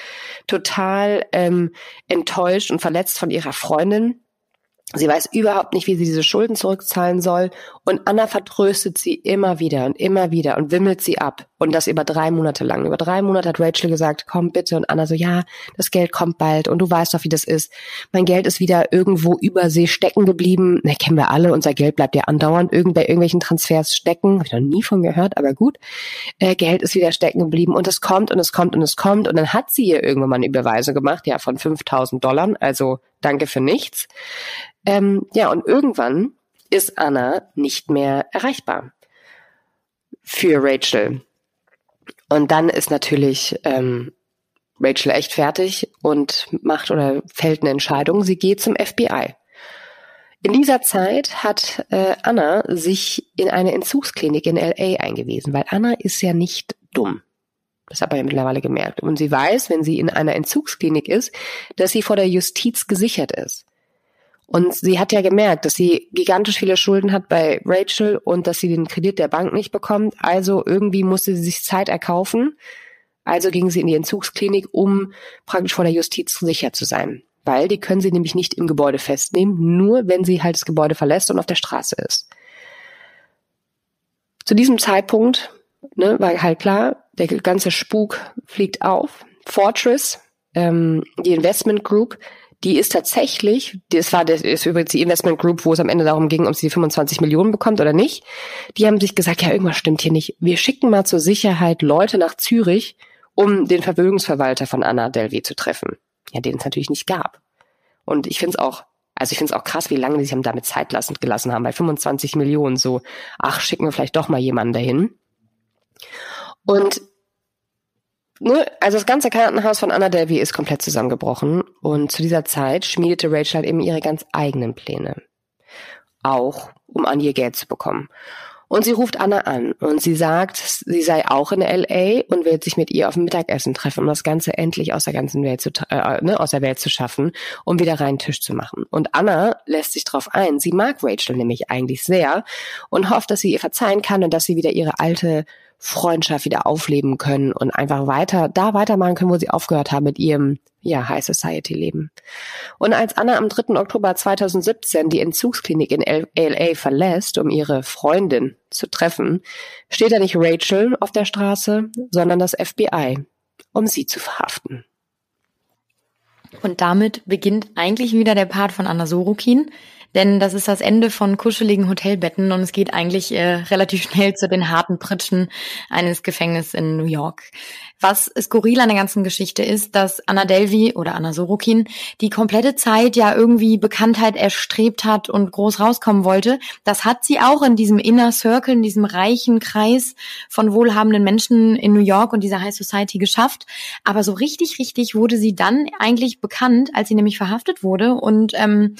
total ähm, enttäuscht und verletzt von ihrer Freundin, Sie weiß überhaupt nicht, wie sie diese Schulden zurückzahlen soll. Und Anna vertröstet sie immer wieder und immer wieder und wimmelt sie ab. Und das über drei Monate lang. Über drei Monate hat Rachel gesagt, komm bitte. Und Anna so, ja, das Geld kommt bald. Und du weißt doch, wie das ist. Mein Geld ist wieder irgendwo über See stecken geblieben. Ne, kennen wir alle. Unser Geld bleibt ja andauernd irgend bei irgendwelchen Transfers stecken. Habe ich noch nie von gehört, aber gut. Äh, Geld ist wieder stecken geblieben. Und es kommt und es kommt und es kommt. Und dann hat sie ihr irgendwann mal eine Überweisung gemacht, ja, von 5000 Dollar. Also danke für nichts. Ähm, ja, und irgendwann ist Anna nicht mehr erreichbar für Rachel. Und dann ist natürlich ähm, Rachel echt fertig und macht oder fällt eine Entscheidung. Sie geht zum FBI. In dieser Zeit hat äh, Anna sich in eine Entzugsklinik in LA eingewiesen, weil Anna ist ja nicht dumm. Das hat man ja mittlerweile gemerkt. Und sie weiß, wenn sie in einer Entzugsklinik ist, dass sie vor der Justiz gesichert ist. Und sie hat ja gemerkt, dass sie gigantisch viele Schulden hat bei Rachel und dass sie den Kredit der Bank nicht bekommt. Also irgendwie musste sie sich Zeit erkaufen. Also ging sie in die Entzugsklinik, um praktisch vor der Justiz sicher zu sein. Weil die können sie nämlich nicht im Gebäude festnehmen, nur wenn sie halt das Gebäude verlässt und auf der Straße ist. Zu diesem Zeitpunkt ne, war halt klar, der ganze Spuk fliegt auf. Fortress, ähm, die Investment Group, die ist tatsächlich, das war das ist übrigens die Investment Group, wo es am Ende darum ging, ob sie 25 Millionen bekommt oder nicht. Die haben sich gesagt, ja, irgendwas stimmt hier nicht. Wir schicken mal zur Sicherheit Leute nach Zürich, um den Vermögensverwalter von Anna Delvey zu treffen. Ja, den es natürlich nicht gab. Und ich finde es auch, also ich finde es auch krass, wie lange die sich damit Zeit lassen, gelassen haben. Bei 25 Millionen so, ach, schicken wir vielleicht doch mal jemanden dahin. Und ne, also das ganze Kartenhaus von Anna Delvey ist komplett zusammengebrochen und zu dieser Zeit schmiedete Rachel halt eben ihre ganz eigenen Pläne. Auch, um an ihr Geld zu bekommen. Und sie ruft Anna an und sie sagt, sie sei auch in LA und wird sich mit ihr auf ein Mittagessen treffen, um das Ganze endlich aus der ganzen Welt zu, äh, ne, aus der Welt zu schaffen, um wieder reinen Tisch zu machen. Und Anna lässt sich darauf ein. Sie mag Rachel nämlich eigentlich sehr und hofft, dass sie ihr verzeihen kann und dass sie wieder ihre alte Freundschaft wieder aufleben können und einfach weiter, da weitermachen können, wo sie aufgehört haben mit ihrem, ja, High Society Leben. Und als Anna am 3. Oktober 2017 die Entzugsklinik in LA verlässt, um ihre Freundin zu treffen, steht da nicht Rachel auf der Straße, sondern das FBI, um sie zu verhaften. Und damit beginnt eigentlich wieder der Part von Anna Sorokin, denn das ist das Ende von kuscheligen Hotelbetten und es geht eigentlich äh, relativ schnell zu den harten Pritschen eines Gefängnisses in New York. Was skurril an der ganzen Geschichte ist, dass Anna Delvey oder Anna Sorokin die komplette Zeit ja irgendwie Bekanntheit erstrebt hat und groß rauskommen wollte. Das hat sie auch in diesem Inner Circle, in diesem reichen Kreis von wohlhabenden Menschen in New York und dieser High Society geschafft. Aber so richtig, richtig wurde sie dann eigentlich bekannt, als sie nämlich verhaftet wurde und ähm,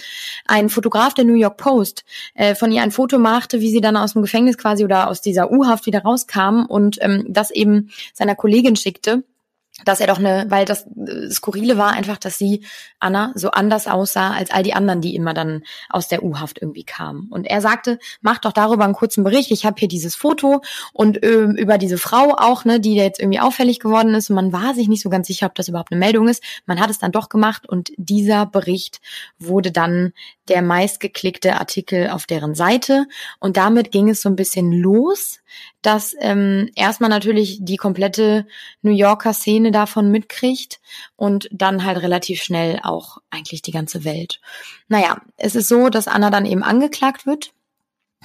ein Fotograf der New York Post äh, von ihr ein Foto machte, wie sie dann aus dem Gefängnis quasi oder aus dieser U-Haft wieder rauskam und ähm, das eben seiner Kollegin schickte dass er doch eine, weil das äh, Skurrile war einfach, dass sie, Anna, so anders aussah als all die anderen, die immer dann aus der U-Haft irgendwie kamen. Und er sagte, mach doch darüber einen kurzen Bericht. Ich habe hier dieses Foto und äh, über diese Frau auch, ne, die jetzt irgendwie auffällig geworden ist. Und man war sich nicht so ganz sicher, ob das überhaupt eine Meldung ist. Man hat es dann doch gemacht und dieser Bericht wurde dann der meistgeklickte Artikel auf deren Seite. Und damit ging es so ein bisschen los dass ähm, erstmal natürlich die komplette New Yorker Szene davon mitkriegt und dann halt relativ schnell auch eigentlich die ganze Welt. Naja, es ist so, dass Anna dann eben angeklagt wird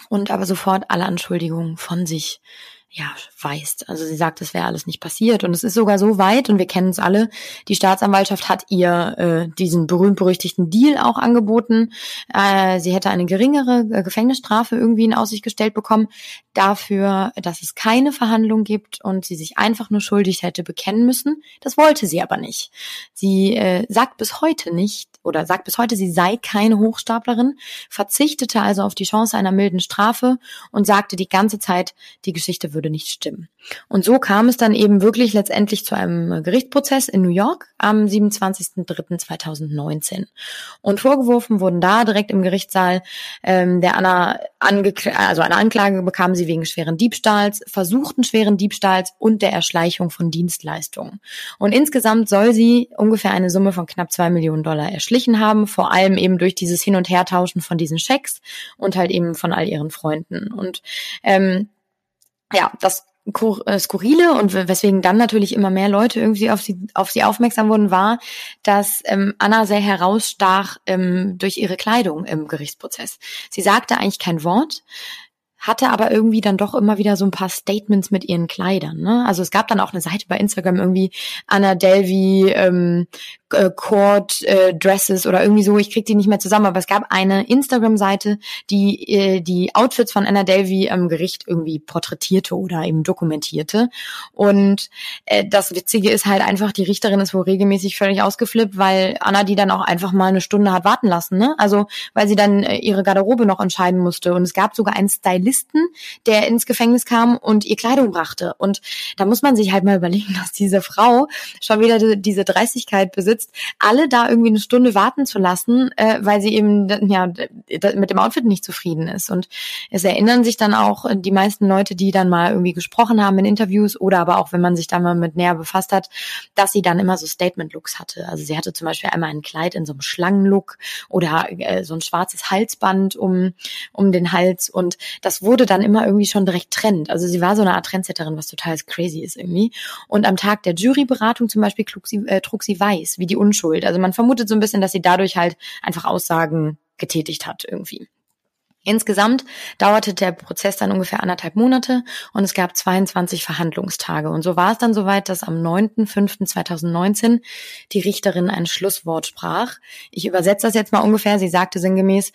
und aber sofort alle Anschuldigungen von sich ja, weist. Also sie sagt, es wäre alles nicht passiert. Und es ist sogar so weit, und wir kennen es alle, die Staatsanwaltschaft hat ihr äh, diesen berühmt-berüchtigten Deal auch angeboten. Äh, sie hätte eine geringere äh, Gefängnisstrafe irgendwie in Aussicht gestellt bekommen, dafür, dass es keine Verhandlung gibt und sie sich einfach nur schuldig hätte bekennen müssen. Das wollte sie aber nicht. Sie äh, sagt bis heute nicht, oder sagt bis heute, sie sei keine Hochstaplerin, verzichtete also auf die Chance einer milden Strafe und sagte die ganze Zeit, die Geschichte würde nicht stimmen. Und so kam es dann eben wirklich letztendlich zu einem Gerichtsprozess in New York am 27.03.2019. Und vorgeworfen wurden da direkt im Gerichtssaal ähm, der Anna, also eine Anklage bekam sie wegen schweren Diebstahls, versuchten schweren Diebstahls und der Erschleichung von Dienstleistungen. Und insgesamt soll sie ungefähr eine Summe von knapp zwei Millionen Dollar erschlichen haben, vor allem eben durch dieses Hin- und Hertauschen von diesen Schecks und halt eben von all ihren Freunden. Und ähm, ja, das äh, Skurrile und weswegen dann natürlich immer mehr Leute irgendwie auf sie, auf sie aufmerksam wurden, war, dass ähm, Anna sehr herausstach ähm, durch ihre Kleidung im Gerichtsprozess. Sie sagte eigentlich kein Wort, hatte aber irgendwie dann doch immer wieder so ein paar Statements mit ihren Kleidern. Ne? Also es gab dann auch eine Seite bei Instagram irgendwie Anna Delvey ähm, äh, Court äh, Dresses oder irgendwie so. Ich krieg die nicht mehr zusammen, aber es gab eine Instagram-Seite, die äh, die Outfits von Anna Delvey am Gericht irgendwie porträtierte oder eben dokumentierte. Und äh, das Witzige ist halt einfach, die Richterin ist wohl regelmäßig völlig ausgeflippt, weil Anna die dann auch einfach mal eine Stunde hat warten lassen. Ne? Also weil sie dann äh, ihre Garderobe noch entscheiden musste. Und es gab sogar einen Stylisten, der ins Gefängnis kam und ihr Kleidung brachte. Und da muss man sich halt mal überlegen, [LAUGHS] dass diese Frau schon wieder diese Dreistigkeit besitzt, sitzt, alle da irgendwie eine Stunde warten zu lassen, äh, weil sie eben ja mit dem Outfit nicht zufrieden ist. Und es erinnern sich dann auch die meisten Leute, die dann mal irgendwie gesprochen haben in Interviews oder aber auch, wenn man sich da mal mit näher befasst hat, dass sie dann immer so Statement-Looks hatte. Also sie hatte zum Beispiel einmal ein Kleid in so einem Schlangenlook oder äh, so ein schwarzes Halsband um, um den Hals und das wurde dann immer irgendwie schon direkt Trend. Also sie war so eine Art Trendsetterin, was total crazy ist irgendwie. Und am Tag der Juryberatung zum Beispiel trug sie, äh, trug sie weiß, wie die Unschuld. Also man vermutet so ein bisschen, dass sie dadurch halt einfach Aussagen getätigt hat irgendwie. Insgesamt dauerte der Prozess dann ungefähr anderthalb Monate und es gab 22 Verhandlungstage. Und so war es dann soweit, dass am 9.5.2019 die Richterin ein Schlusswort sprach. Ich übersetze das jetzt mal ungefähr. Sie sagte sinngemäß,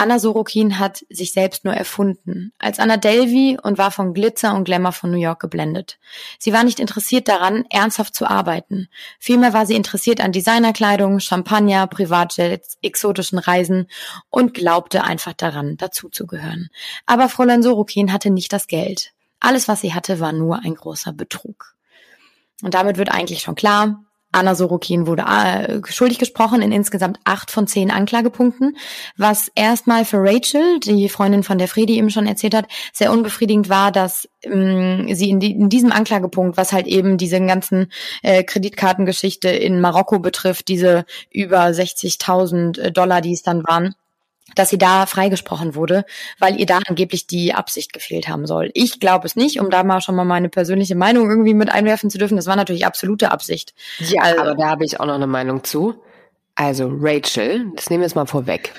Anna Sorokin hat sich selbst nur erfunden, als Anna Delvey und war von Glitzer und Glamour von New York geblendet. Sie war nicht interessiert daran, ernsthaft zu arbeiten. Vielmehr war sie interessiert an Designerkleidung, Champagner, Privatjets, exotischen Reisen und glaubte einfach daran, dazuzugehören. Aber Fräulein Sorokin hatte nicht das Geld. Alles, was sie hatte, war nur ein großer Betrug. Und damit wird eigentlich schon klar, Anna Sorokin wurde äh, schuldig gesprochen in insgesamt acht von zehn Anklagepunkten, was erstmal für Rachel, die Freundin von der Fredi eben schon erzählt hat, sehr unbefriedigend war, dass ähm, sie in, die, in, diesem Anklagepunkt, was halt eben diese ganzen äh, Kreditkartengeschichte in Marokko betrifft, diese über 60.000 Dollar, die es dann waren, dass sie da freigesprochen wurde, weil ihr da angeblich die Absicht gefehlt haben soll. Ich glaube es nicht, um da mal schon mal meine persönliche Meinung irgendwie mit einwerfen zu dürfen. Das war natürlich absolute Absicht. Ja, also, aber da habe ich auch noch eine Meinung zu. Also Rachel, das nehmen wir jetzt mal vorweg.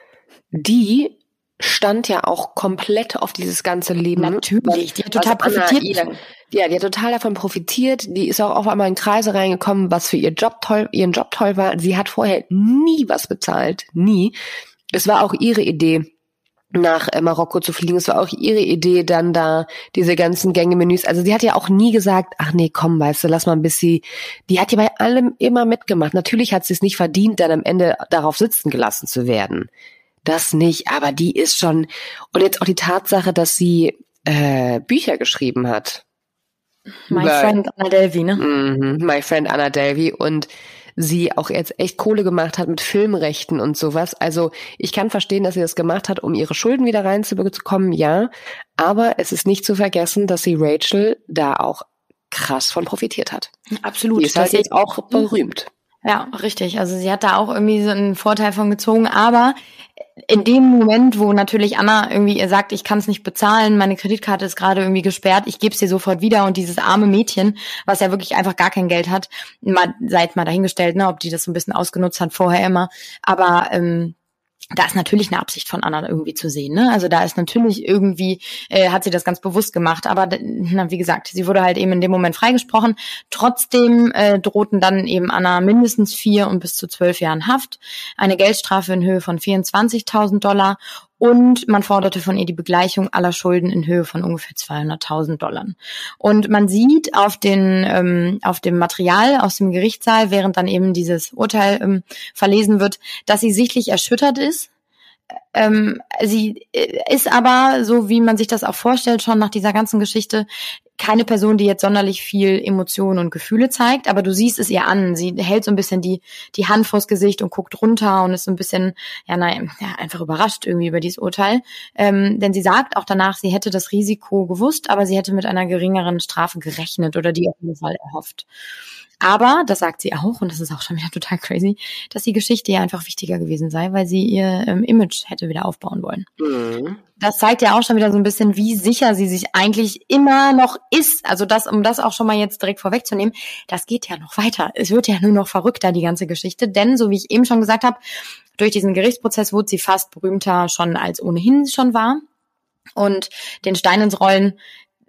[LAUGHS] die stand ja auch komplett auf dieses ganze Leben. Natürlich, die hat total profitiert. Ihr, Ja, die hat total davon profitiert. Die ist auch auf einmal in Kreise reingekommen, was für ihr Job toll, ihren Job toll war. Sie hat vorher nie was bezahlt. Nie. Es war auch ihre Idee, nach äh, Marokko zu fliegen. Es war auch ihre Idee, dann da diese ganzen Gänge-Menüs. Also sie hat ja auch nie gesagt, ach nee, komm, weißt du, lass mal ein bisschen. Die hat ja bei allem immer mitgemacht. Natürlich hat sie es nicht verdient, dann am Ende darauf sitzen gelassen zu werden. Das nicht, aber die ist schon. Und jetzt auch die Tatsache, dass sie äh, Bücher geschrieben hat. My Über, Friend Anna Delvey, ne? Mm My Friend Anna Delvey. Und sie auch jetzt echt Kohle gemacht hat mit Filmrechten und sowas. Also ich kann verstehen, dass sie das gemacht hat, um ihre Schulden wieder reinzubekommen, ja. Aber es ist nicht zu vergessen, dass sie Rachel da auch krass von profitiert hat. Absolut. Die ist halt jetzt auch berühmt. Ja, richtig. Also sie hat da auch irgendwie so einen Vorteil von gezogen, aber in dem Moment, wo natürlich Anna irgendwie ihr sagt, ich kann es nicht bezahlen, meine Kreditkarte ist gerade irgendwie gesperrt, ich gebe es dir sofort wieder und dieses arme Mädchen, was ja wirklich einfach gar kein Geld hat, mal, seid mal dahingestellt, ne, ob die das so ein bisschen ausgenutzt hat vorher immer, aber ähm, da ist natürlich eine Absicht von Anna irgendwie zu sehen. Ne? Also da ist natürlich irgendwie, äh, hat sie das ganz bewusst gemacht. Aber na, wie gesagt, sie wurde halt eben in dem Moment freigesprochen. Trotzdem äh, drohten dann eben Anna mindestens vier und bis zu zwölf Jahren Haft, eine Geldstrafe in Höhe von 24.000 Dollar und man forderte von ihr die Begleichung aller Schulden in Höhe von ungefähr 200.000 Dollar. Und man sieht auf, den, ähm, auf dem Material aus dem Gerichtssaal, während dann eben dieses Urteil ähm, verlesen wird, dass sie sichtlich erschüttert ist, ähm, sie äh, ist aber, so wie man sich das auch vorstellt, schon nach dieser ganzen Geschichte, keine Person, die jetzt sonderlich viel Emotionen und Gefühle zeigt, aber du siehst es ihr an. Sie hält so ein bisschen die, die Hand vors Gesicht und guckt runter und ist so ein bisschen, ja, nein, ja, einfach überrascht irgendwie über dieses Urteil. Ähm, denn sie sagt auch danach, sie hätte das Risiko gewusst, aber sie hätte mit einer geringeren Strafe gerechnet oder die auf jeden Fall erhofft. Aber, das sagt sie auch, und das ist auch schon wieder [LAUGHS] total crazy, dass die Geschichte ja einfach wichtiger gewesen sei, weil sie ihr ähm, Image hätte wieder aufbauen wollen. Mhm. Das zeigt ja auch schon wieder so ein bisschen, wie sicher sie sich eigentlich immer noch ist. Also das, um das auch schon mal jetzt direkt vorwegzunehmen, das geht ja noch weiter. Es wird ja nur noch verrückter, die ganze Geschichte. Denn, so wie ich eben schon gesagt habe, durch diesen Gerichtsprozess wurde sie fast berühmter schon als ohnehin schon war. Und den Stein ins Rollen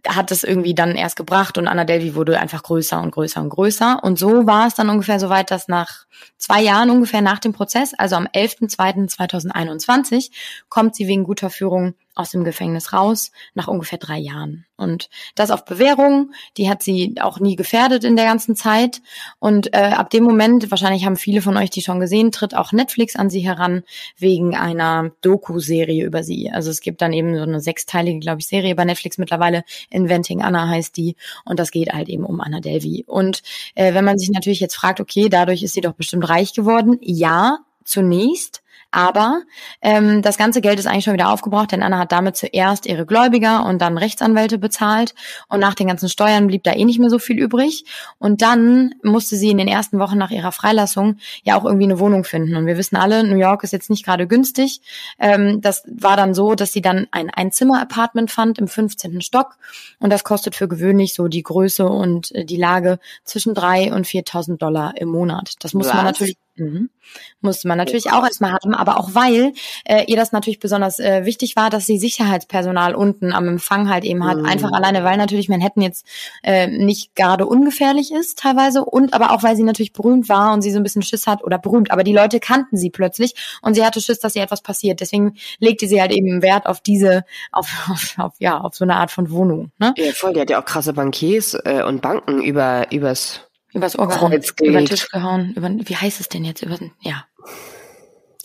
hat es irgendwie dann erst gebracht und Anna Delvey wurde einfach größer und größer und größer. Und so war es dann ungefähr so weit, dass nach zwei Jahren ungefähr nach dem Prozess, also am 11.02.2021, kommt sie wegen guter Führung aus dem Gefängnis raus, nach ungefähr drei Jahren. Und das auf Bewährung, die hat sie auch nie gefährdet in der ganzen Zeit. Und äh, ab dem Moment, wahrscheinlich haben viele von euch die schon gesehen, tritt auch Netflix an sie heran wegen einer Doku-Serie über sie. Also es gibt dann eben so eine sechsteilige, glaube ich, Serie bei Netflix mittlerweile. Inventing Anna heißt die. Und das geht halt eben um Anna Delvey. Und äh, wenn man sich natürlich jetzt fragt, okay, dadurch ist sie doch bestimmt reich geworden. Ja, zunächst. Aber ähm, das ganze Geld ist eigentlich schon wieder aufgebraucht, denn Anna hat damit zuerst ihre Gläubiger und dann Rechtsanwälte bezahlt. Und nach den ganzen Steuern blieb da eh nicht mehr so viel übrig. Und dann musste sie in den ersten Wochen nach ihrer Freilassung ja auch irgendwie eine Wohnung finden. Und wir wissen alle, New York ist jetzt nicht gerade günstig. Ähm, das war dann so, dass sie dann ein Einzimmer-Apartment fand im 15. Stock. Und das kostet für gewöhnlich so die Größe und äh, die Lage zwischen drei und 4.000 Dollar im Monat. Das muss Was? man natürlich Mhm. Musste man natürlich auch erstmal haben, aber auch weil äh, ihr das natürlich besonders äh, wichtig war, dass sie Sicherheitspersonal unten am Empfang halt eben hat. Mhm. Einfach alleine, weil natürlich Manhattan jetzt äh, nicht gerade ungefährlich ist teilweise und aber auch, weil sie natürlich berühmt war und sie so ein bisschen Schiss hat oder berühmt, aber die Leute kannten sie plötzlich und sie hatte Schiss, dass ihr etwas passiert. Deswegen legte sie halt eben Wert auf diese, auf, [LAUGHS] auf, auf ja, auf so eine Art von Wohnung. Ne? Ja, voll, die hat ja auch krasse Bankiers äh, und Banken über übers Übers Ohr gehauen, über den Tisch gehauen, über, wie heißt es denn jetzt? Über, ja.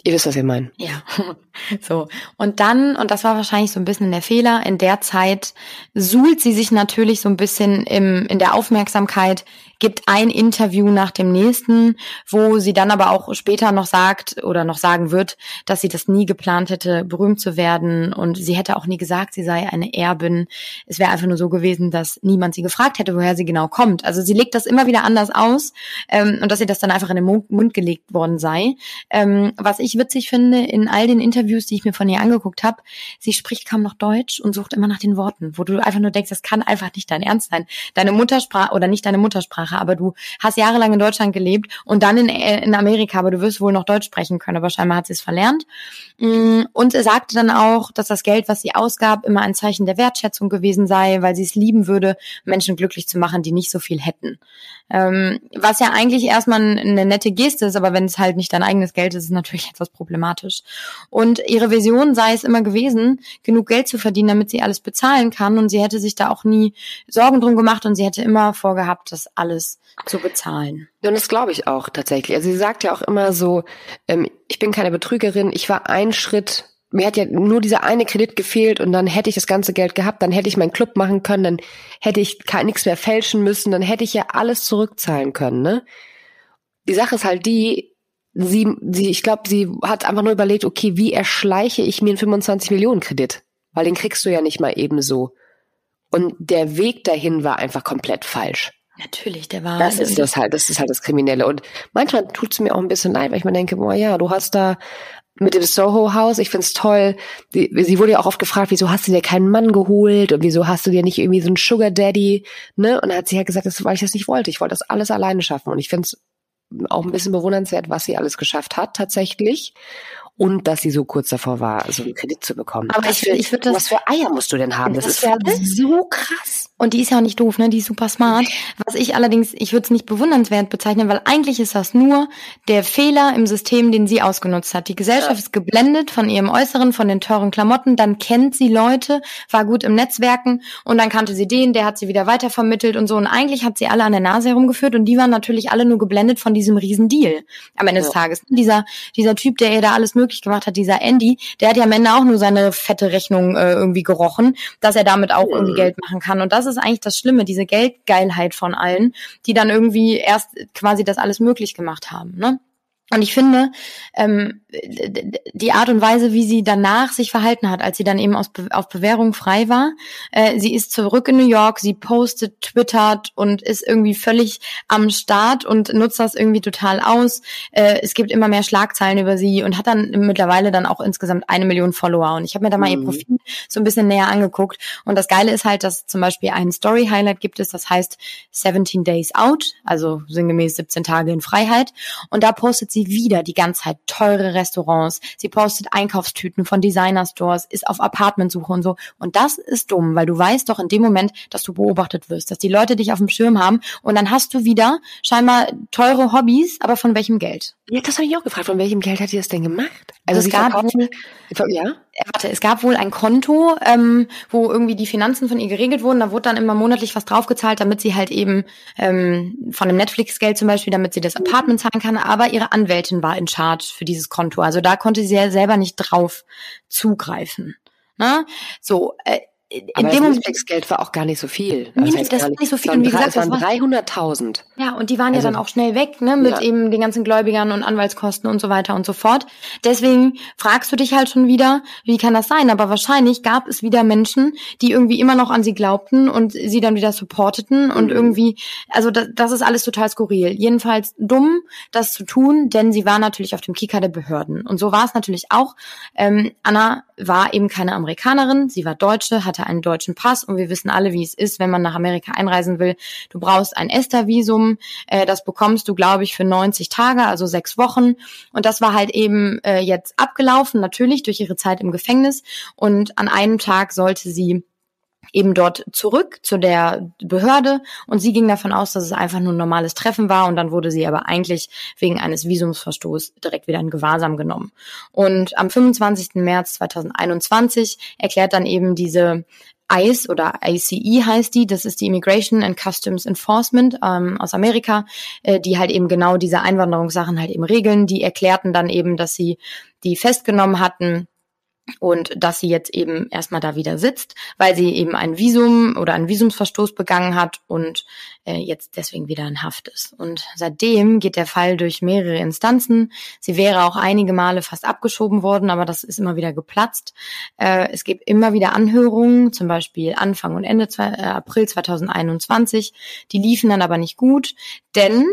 Ihr wisst, was ihr meint. Ja. [LAUGHS] So. Und dann, und das war wahrscheinlich so ein bisschen der Fehler, in der Zeit suhlt sie sich natürlich so ein bisschen im, in der Aufmerksamkeit, gibt ein Interview nach dem nächsten, wo sie dann aber auch später noch sagt oder noch sagen wird, dass sie das nie geplant hätte, berühmt zu werden und sie hätte auch nie gesagt, sie sei eine Erbin. Es wäre einfach nur so gewesen, dass niemand sie gefragt hätte, woher sie genau kommt. Also sie legt das immer wieder anders aus ähm, und dass ihr das dann einfach in den Mund, gelegt worden sei. Ähm, was ich witzig finde, in all den Interviews, die ich mir von ihr angeguckt habe, sie spricht kaum noch Deutsch und sucht immer nach den Worten, wo du einfach nur denkst, das kann einfach nicht dein Ernst sein. Deine Muttersprache oder nicht deine Muttersprache Muttersprache, aber du hast jahrelang in Deutschland gelebt und dann in, äh, in Amerika, aber du wirst wohl noch Deutsch sprechen können, aber scheinbar hat sie es verlernt. Mm, und er sagte dann auch, dass das Geld, was sie ausgab, immer ein Zeichen der Wertschätzung gewesen sei, weil sie es lieben würde, Menschen glücklich zu machen, die nicht so viel hätten. Ähm, was ja eigentlich erstmal eine nette Geste ist, aber wenn es halt nicht dein eigenes Geld ist, ist es natürlich [LAUGHS] etwas problematisch. Und ihre Vision sei es immer gewesen, genug Geld zu verdienen, damit sie alles bezahlen kann. Und sie hätte sich da auch nie Sorgen drum gemacht und sie hätte immer vorgehabt, das alles zu bezahlen. Und das glaube ich auch tatsächlich. Also sie sagt ja auch immer so, ähm, ich bin keine Betrügerin, ich war ein Schritt mir hat ja nur dieser eine Kredit gefehlt und dann hätte ich das ganze Geld gehabt, dann hätte ich meinen Club machen können, dann hätte ich nichts mehr fälschen müssen, dann hätte ich ja alles zurückzahlen können, ne? Die Sache ist halt die, sie, sie ich glaube, sie hat einfach nur überlegt, okay, wie erschleiche ich mir einen 25 Millionen Kredit? Weil den kriegst du ja nicht mal eben so. Und der Weg dahin war einfach komplett falsch. Natürlich, der war. Das ist das halt, das ist halt das Kriminelle. Und manchmal tut es mir auch ein bisschen leid, weil ich mir denke, boah ja, du hast da mit dem Soho House, ich find's toll. Die, sie wurde ja auch oft gefragt, wieso hast du dir keinen Mann geholt und wieso hast du dir nicht irgendwie so einen Sugar Daddy, ne? Und dann hat sie halt gesagt, das, weil ich das nicht wollte. Ich wollte das alles alleine schaffen. Und ich find's auch ein bisschen bewundernswert, was sie alles geschafft hat tatsächlich und dass sie so kurz davor war, so einen Kredit zu bekommen. Aber ich, ich würde das. Was für Eier musst du denn haben? Das, das ist so krass. Und die ist ja auch nicht doof, ne? Die ist super smart. Was ich allerdings, ich würde es nicht bewundernswert bezeichnen, weil eigentlich ist das nur der Fehler im System, den sie ausgenutzt hat. Die Gesellschaft ja. ist geblendet von ihrem Äußeren, von den teuren Klamotten, dann kennt sie Leute, war gut im Netzwerken und dann kannte sie den, der hat sie wieder weitervermittelt und so. Und eigentlich hat sie alle an der Nase herumgeführt und die waren natürlich alle nur geblendet von diesem riesen Deal am Ende ja. des Tages. Dieser, dieser Typ, der ihr da alles möglich gemacht hat, dieser Andy, der hat ja am Ende auch nur seine fette Rechnung äh, irgendwie gerochen, dass er damit auch irgendwie Geld machen kann. Und das das ist eigentlich das Schlimme, diese Geldgeilheit von allen, die dann irgendwie erst quasi das alles möglich gemacht haben. Ne? Und ich finde, ähm, die Art und Weise, wie sie danach sich verhalten hat, als sie dann eben aus auf Bewährung frei war, äh, sie ist zurück in New York, sie postet, twittert und ist irgendwie völlig am Start und nutzt das irgendwie total aus. Äh, es gibt immer mehr Schlagzeilen über sie und hat dann mittlerweile dann auch insgesamt eine Million Follower. Und ich habe mir da mal mhm. ihr Profil so ein bisschen näher angeguckt. Und das Geile ist halt, dass zum Beispiel ein Story-Highlight gibt es, das heißt 17 Days Out, also sinngemäß 17 Tage in Freiheit. Und da postet sie wieder die ganze Zeit teure Restaurants. Sie postet Einkaufstüten von Designer-Stores, ist auf Apartmentsuche und so. Und das ist dumm, weil du weißt doch in dem Moment, dass du beobachtet wirst, dass die Leute dich auf dem Schirm haben und dann hast du wieder scheinbar teure Hobbys, aber von welchem Geld? Ja, das habe ich auch gefragt. Von welchem Geld hat sie das denn gemacht? Also, also es gab, wohl, ja? Warte, es gab wohl ein Konto, ähm, wo irgendwie die Finanzen von ihr geregelt wurden. Da wurde dann immer monatlich was draufgezahlt, damit sie halt eben ähm, von dem Netflix-Geld zum Beispiel, damit sie das Apartment zahlen kann. Aber ihre Anwältin war in Charge für dieses Konto. Also da konnte sie ja selber nicht drauf zugreifen. Ne? So, äh, in aber dem das Netflix-Geld war auch gar nicht so viel. Nee, das, das war nicht so viel. Und wie gesagt, das waren 300.000. Ja, und die waren also, ja dann auch schnell weg, ne, mit ja. eben den ganzen Gläubigern und Anwaltskosten und so weiter und so fort. Deswegen fragst du dich halt schon wieder, wie kann das sein? Aber wahrscheinlich gab es wieder Menschen, die irgendwie immer noch an sie glaubten und sie dann wieder supporteten und mhm. irgendwie, also das, das ist alles total skurril. Jedenfalls dumm, das zu tun, denn sie war natürlich auf dem Kicker der Behörden. Und so war es natürlich auch. Ähm, Anna war eben keine Amerikanerin, sie war Deutsche, hat hatte einen deutschen Pass und wir wissen alle, wie es ist, wenn man nach Amerika einreisen will. Du brauchst ein ESTA-Visum, äh, das bekommst du, glaube ich, für 90 Tage, also sechs Wochen. Und das war halt eben äh, jetzt abgelaufen, natürlich durch ihre Zeit im Gefängnis. Und an einem Tag sollte sie eben dort zurück zu der Behörde und sie ging davon aus, dass es einfach nur ein normales Treffen war und dann wurde sie aber eigentlich wegen eines Visumsverstoßes direkt wieder in Gewahrsam genommen. Und am 25. März 2021 erklärt dann eben diese ICE oder ICE heißt die, das ist die Immigration and Customs Enforcement ähm, aus Amerika, äh, die halt eben genau diese Einwanderungssachen halt eben regeln. Die erklärten dann eben, dass sie die festgenommen hatten und dass sie jetzt eben erstmal da wieder sitzt, weil sie eben ein Visum oder einen Visumsverstoß begangen hat und äh, jetzt deswegen wieder in Haft ist. Und seitdem geht der Fall durch mehrere Instanzen. Sie wäre auch einige Male fast abgeschoben worden, aber das ist immer wieder geplatzt. Äh, es gibt immer wieder Anhörungen, zum Beispiel Anfang und Ende zwei, äh, April 2021. Die liefen dann aber nicht gut, denn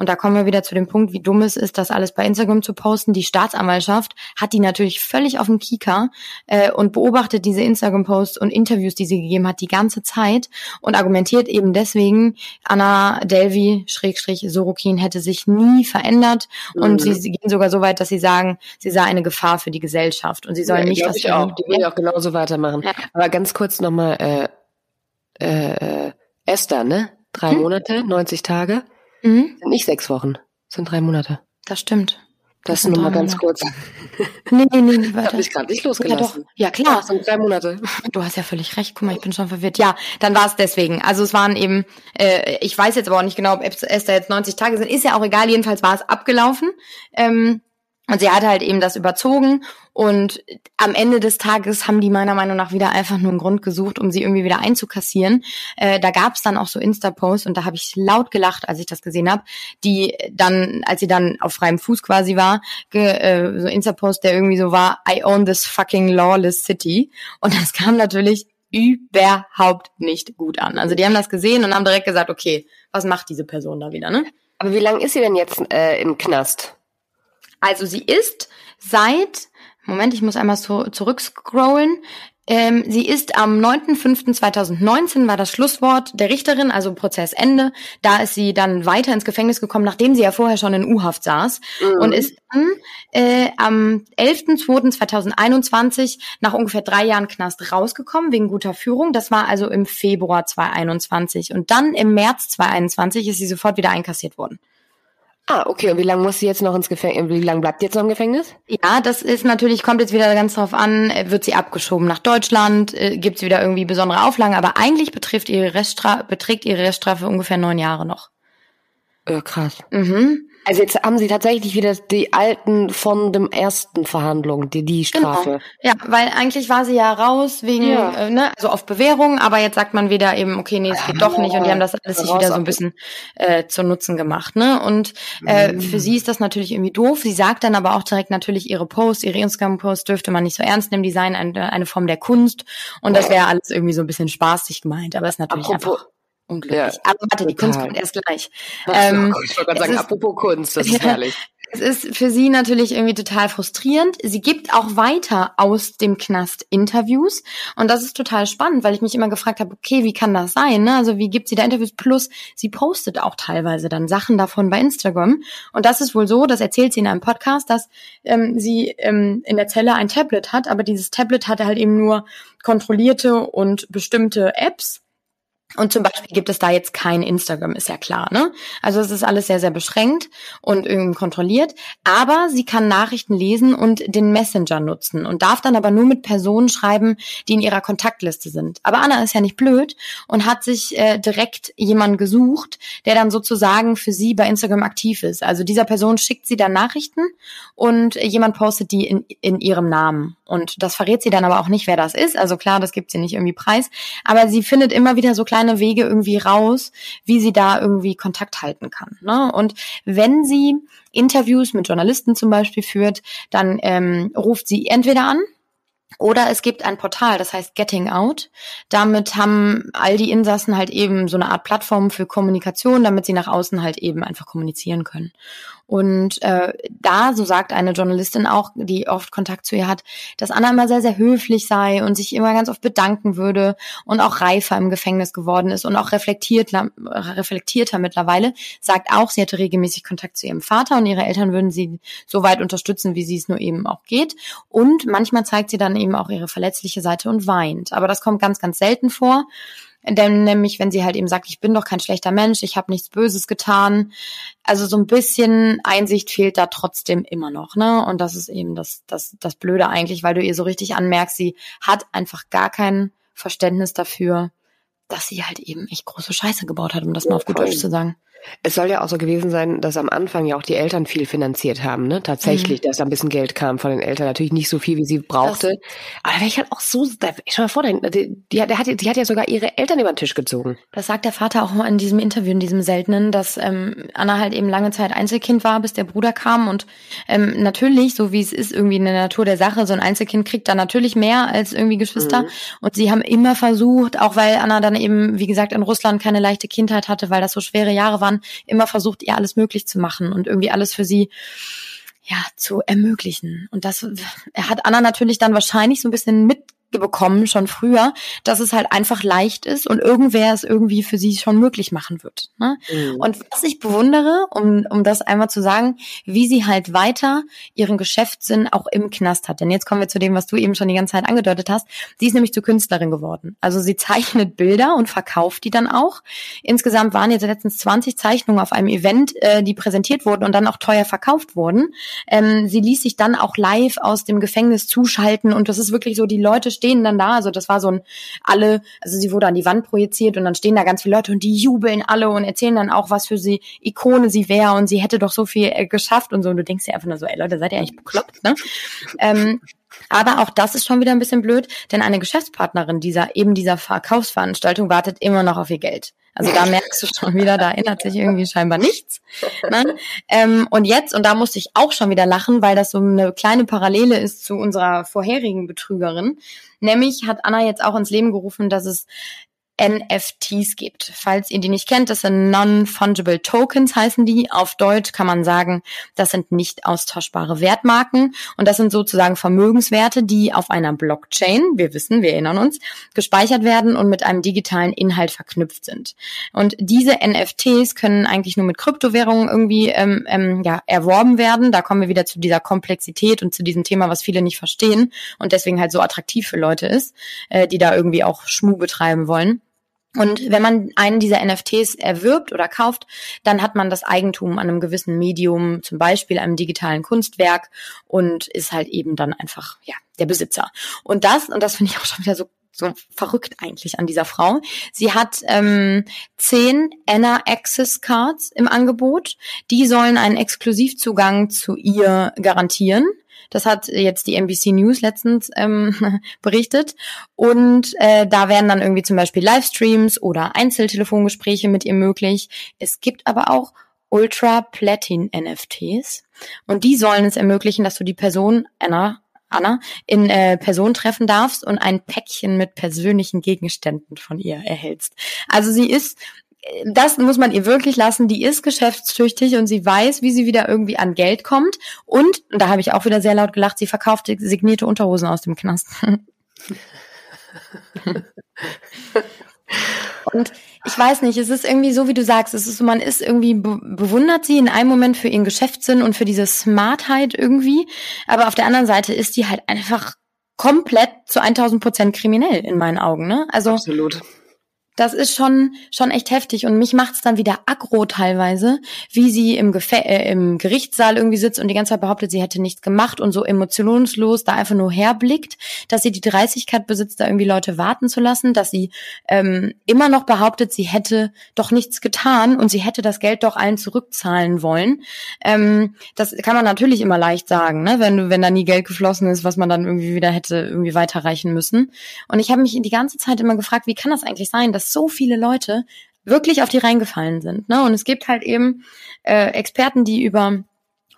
Und da kommen wir wieder zu dem Punkt, wie dumm es ist, das alles bei Instagram zu posten. Die Staatsanwaltschaft hat die natürlich völlig auf dem Kieker äh, und beobachtet diese Instagram-Posts und Interviews, die sie gegeben hat, die ganze Zeit und argumentiert eben deswegen, Anna Delvi, Schrägstrich, Sorokin hätte sich nie verändert. Mhm. Und sie, sie, gehen sogar so weit, dass sie sagen, sie sei eine Gefahr für die Gesellschaft und sie sollen ja, nicht das ich auch. Die will ja auch genauso weitermachen. Ja. Aber ganz kurz nochmal, äh, äh, Esther, ne? Drei hm? Monate, 90 Tage. Mhm. Sind nicht sechs Wochen, sind drei Monate. Das stimmt. Das, das nur mal ganz kurz. [LAUGHS] Nee, nee, nee, [LAUGHS] warte. Hab ich gerade nicht losgelassen. Ja, ja klar. Das sind drei Monate. Du hast ja völlig recht. Guck mal, ich bin schon verwirrt. Ja, dann war es deswegen. Also es waren eben, äh, ich weiß jetzt aber auch nicht genau, ob Esther jetzt 90 Tage sind. Ist ja auch egal. Jedenfalls war es abgelaufen. Ähm, und sie hat halt eben das überzogen und am Ende des Tages haben die meiner Meinung nach wieder einfach nur einen Grund gesucht, um sie irgendwie wieder einzukassieren. Äh, da gab es dann auch so Insta-Posts und da habe ich laut gelacht, als ich das gesehen habe, die dann, als sie dann auf freiem Fuß quasi war, äh, so Insta-Post, der irgendwie so war, I own this fucking lawless city. Und das kam natürlich überhaupt nicht gut an. Also die haben das gesehen und haben direkt gesagt, okay, was macht diese Person da wieder, ne? Aber wie lange ist sie denn jetzt äh, im Knast? Also sie ist seit, Moment, ich muss einmal so zurückscrollen. Ähm, sie ist am 9.5.2019 war das Schlusswort der Richterin, also Prozessende. Da ist sie dann weiter ins Gefängnis gekommen, nachdem sie ja vorher schon in U-Haft saß mhm. und ist dann äh, am 11.2.2021 nach ungefähr drei Jahren Knast rausgekommen wegen guter Führung. Das war also im Februar 2021 und dann im März 2021 ist sie sofort wieder einkassiert worden. Ah, okay. Und wie lange muss sie jetzt noch ins Gefängnis? Wie lange bleibt die jetzt noch im Gefängnis? Ja, das ist natürlich, kommt jetzt wieder ganz drauf an, äh, wird sie abgeschoben nach Deutschland, äh, gibt es wieder irgendwie besondere Auflagen, aber eigentlich betrifft ihre Reststrafe, beträgt ihre Reststrafe ungefähr neun Jahre noch. Äh, krass. Mhm. Also jetzt haben sie tatsächlich wieder die alten von dem ersten Verhandlung, die, die genau. Strafe. Genau. Ja, weil eigentlich war sie ja raus wegen, ja. Äh, ne, also auf Bewährung, aber jetzt sagt man wieder eben, okay, nee, es geht doch nicht und die haben das alles sich wieder so ein bisschen äh, zu Nutzen gemacht, ne? Und äh, mhm. für sie ist das natürlich irgendwie doof. Sie sagt dann aber auch direkt natürlich ihre Posts, ihre Instagram-Posts dürfte man nicht so ernst nehmen, die seien eine, eine Form der Kunst und das wäre alles irgendwie so ein bisschen spaßig gemeint, aber es ist natürlich Apropos, einfach unglücklich. Ja, Aber warte, die Kunst kommt erst gleich. Ähm, ich wollte gerade sagen, ist, apropos Kunst, das [LAUGHS] ist herrlich. Es ist für sie natürlich irgendwie total frustrierend. Sie gibt auch weiter aus dem Knast Interviews und das ist total spannend, weil ich mich immer gefragt habe, okay, wie kann das sein? Ne? Also wie gibt sie da Interviews? Plus, sie postet auch teilweise dann Sachen davon bei Instagram und das ist wohl so, das erzählt sie in einem Podcast, dass ähm, sie ähm, in der Zelle ein Tablet hat, aber dieses Tablet hatte halt eben nur kontrollierte und bestimmte Apps und zum Beispiel gibt es da jetzt kein Instagram, ist ja klar, ne? Also es ist alles sehr, sehr beschränkt und irgendwie kontrolliert. Aber sie kann Nachrichten lesen und den Messenger nutzen und darf dann aber nur mit Personen schreiben, die in ihrer Kontaktliste sind. Aber Anna ist ja nicht blöd und hat sich äh, direkt jemanden gesucht, der dann sozusagen für sie bei Instagram aktiv ist. Also dieser Person schickt sie dann Nachrichten und jemand postet die in, in ihrem Namen. Und das verrät sie dann aber auch nicht, wer das ist. Also klar, das gibt sie nicht irgendwie preis. Aber sie findet immer wieder so kleine Wege irgendwie raus, wie sie da irgendwie Kontakt halten kann. Ne? Und wenn sie Interviews mit Journalisten zum Beispiel führt, dann ähm, ruft sie entweder an, oder es gibt ein Portal, das heißt Getting Out. Damit haben all die Insassen halt eben so eine Art Plattform für Kommunikation, damit sie nach außen halt eben einfach kommunizieren können. Und äh, da, so sagt eine Journalistin auch, die oft Kontakt zu ihr hat, dass Anna immer sehr, sehr höflich sei und sich immer ganz oft bedanken würde und auch reifer im Gefängnis geworden ist und auch reflektiert, reflektierter mittlerweile, sagt auch, sie hätte regelmäßig Kontakt zu ihrem Vater und ihre Eltern würden sie so weit unterstützen, wie sie es nur eben auch geht. Und manchmal zeigt sie dann eben auch ihre verletzliche Seite und weint. Aber das kommt ganz, ganz selten vor. Denn nämlich, wenn sie halt eben sagt, ich bin doch kein schlechter Mensch, ich habe nichts Böses getan. Also so ein bisschen Einsicht fehlt da trotzdem immer noch, ne? Und das ist eben das, das, das Blöde eigentlich, weil du ihr so richtig anmerkst, sie hat einfach gar kein Verständnis dafür, dass sie halt eben echt große Scheiße gebaut hat, um das mal auf gut Deutsch zu sagen. Es soll ja auch so gewesen sein, dass am Anfang ja auch die Eltern viel finanziert haben, ne? Tatsächlich, mhm. dass da ein bisschen Geld kam von den Eltern. Natürlich nicht so viel, wie sie brauchte. Das, Aber da wäre ich halt auch so, da, schau mal vor, die, die, hat, die hat ja sogar ihre Eltern über den Tisch gezogen. Das sagt der Vater auch in diesem Interview, in diesem seltenen, dass ähm, Anna halt eben lange Zeit Einzelkind war, bis der Bruder kam. Und ähm, natürlich, so wie es ist, irgendwie in der Natur der Sache, so ein Einzelkind kriegt da natürlich mehr als irgendwie Geschwister. Mhm. Und sie haben immer versucht, auch weil Anna dann eben, wie gesagt, in Russland keine leichte Kindheit hatte, weil das so schwere Jahre waren, waren, immer versucht, ihr alles möglich zu machen und irgendwie alles für sie ja, zu ermöglichen. Und das hat Anna natürlich dann wahrscheinlich so ein bisschen mit bekommen schon früher, dass es halt einfach leicht ist und irgendwer es irgendwie für sie schon möglich machen wird. Ne? Mhm. Und was ich bewundere, um, um das einmal zu sagen, wie sie halt weiter ihren Geschäftssinn auch im Knast hat. Denn jetzt kommen wir zu dem, was du eben schon die ganze Zeit angedeutet hast. Sie ist nämlich zur Künstlerin geworden. Also sie zeichnet Bilder und verkauft die dann auch. Insgesamt waren jetzt letztens 20 Zeichnungen auf einem Event, äh, die präsentiert wurden und dann auch teuer verkauft wurden. Ähm, sie ließ sich dann auch live aus dem Gefängnis zuschalten und das ist wirklich so, die Leute stehen dann da. Also das war so ein alle, also sie wurde an die Wand projiziert und dann stehen da ganz viele Leute und die jubeln alle und erzählen dann auch, was für sie Ikone sie wäre und sie hätte doch so viel äh, geschafft und so. Und du denkst dir einfach nur so, ey Leute, seid ihr eigentlich bekloppt, ne? ähm, aber auch das ist schon wieder ein bisschen blöd, denn eine Geschäftspartnerin dieser eben dieser Verkaufsveranstaltung wartet immer noch auf ihr Geld. Also da merkst du schon wieder, da ändert sich irgendwie scheinbar nichts. Ne? Ähm, und jetzt, und da musste ich auch schon wieder lachen, weil das so eine kleine Parallele ist zu unserer vorherigen Betrügerin. Nämlich hat Anna jetzt auch ins Leben gerufen, dass es NFTs gibt. Falls ihr die nicht kennt, das sind Non-Fungible Tokens heißen die. Auf Deutsch kann man sagen, das sind nicht austauschbare Wertmarken und das sind sozusagen Vermögenswerte, die auf einer Blockchain, wir wissen, wir erinnern uns, gespeichert werden und mit einem digitalen Inhalt verknüpft sind. Und diese NFTs können eigentlich nur mit Kryptowährungen irgendwie ähm, ähm, ja, erworben werden. Da kommen wir wieder zu dieser Komplexität und zu diesem Thema, was viele nicht verstehen und deswegen halt so attraktiv für Leute ist, äh, die da irgendwie auch Schmu betreiben wollen. Und wenn man einen dieser NFTs erwirbt oder kauft, dann hat man das Eigentum an einem gewissen Medium, zum Beispiel einem digitalen Kunstwerk und ist halt eben dann einfach, ja, der Besitzer. Und das, und das finde ich auch schon wieder so so verrückt eigentlich an dieser Frau. Sie hat ähm, zehn Anna Access Cards im Angebot. Die sollen einen Exklusivzugang zu ihr garantieren. Das hat jetzt die NBC News letztens ähm, [LAUGHS] berichtet. Und äh, da werden dann irgendwie zum Beispiel Livestreams oder Einzeltelefongespräche mit ihr möglich. Es gibt aber auch Ultra Platin NFTs. Und die sollen es ermöglichen, dass du die Person, Anna, Anna, in äh, Person treffen darfst und ein Päckchen mit persönlichen Gegenständen von ihr erhältst. Also sie ist das muss man ihr wirklich lassen. Die ist geschäftstüchtig und sie weiß, wie sie wieder irgendwie an Geld kommt. Und, und da habe ich auch wieder sehr laut gelacht, sie verkauft signierte Unterhosen aus dem Knast. [LAUGHS] und ich weiß nicht, es ist irgendwie so, wie du sagst, es ist so, man ist irgendwie be bewundert sie in einem Moment für ihren Geschäftssinn und für diese Smartheit irgendwie, aber auf der anderen Seite ist die halt einfach komplett zu 1000 Prozent kriminell in meinen Augen, ne? Also Absolut das ist schon schon echt heftig und mich macht's dann wieder aggro teilweise, wie sie im, Gefä äh, im Gerichtssaal irgendwie sitzt und die ganze Zeit behauptet, sie hätte nichts gemacht und so emotionslos da einfach nur herblickt, dass sie die Dreistigkeit besitzt, da irgendwie Leute warten zu lassen, dass sie ähm, immer noch behauptet, sie hätte doch nichts getan und sie hätte das Geld doch allen zurückzahlen wollen. Ähm, das kann man natürlich immer leicht sagen, ne? wenn wenn da nie Geld geflossen ist, was man dann irgendwie wieder hätte irgendwie weiterreichen müssen. Und ich habe mich die ganze Zeit immer gefragt, wie kann das eigentlich sein, dass so viele Leute wirklich auf die reingefallen sind. Ne? Und es gibt halt eben äh, Experten, die über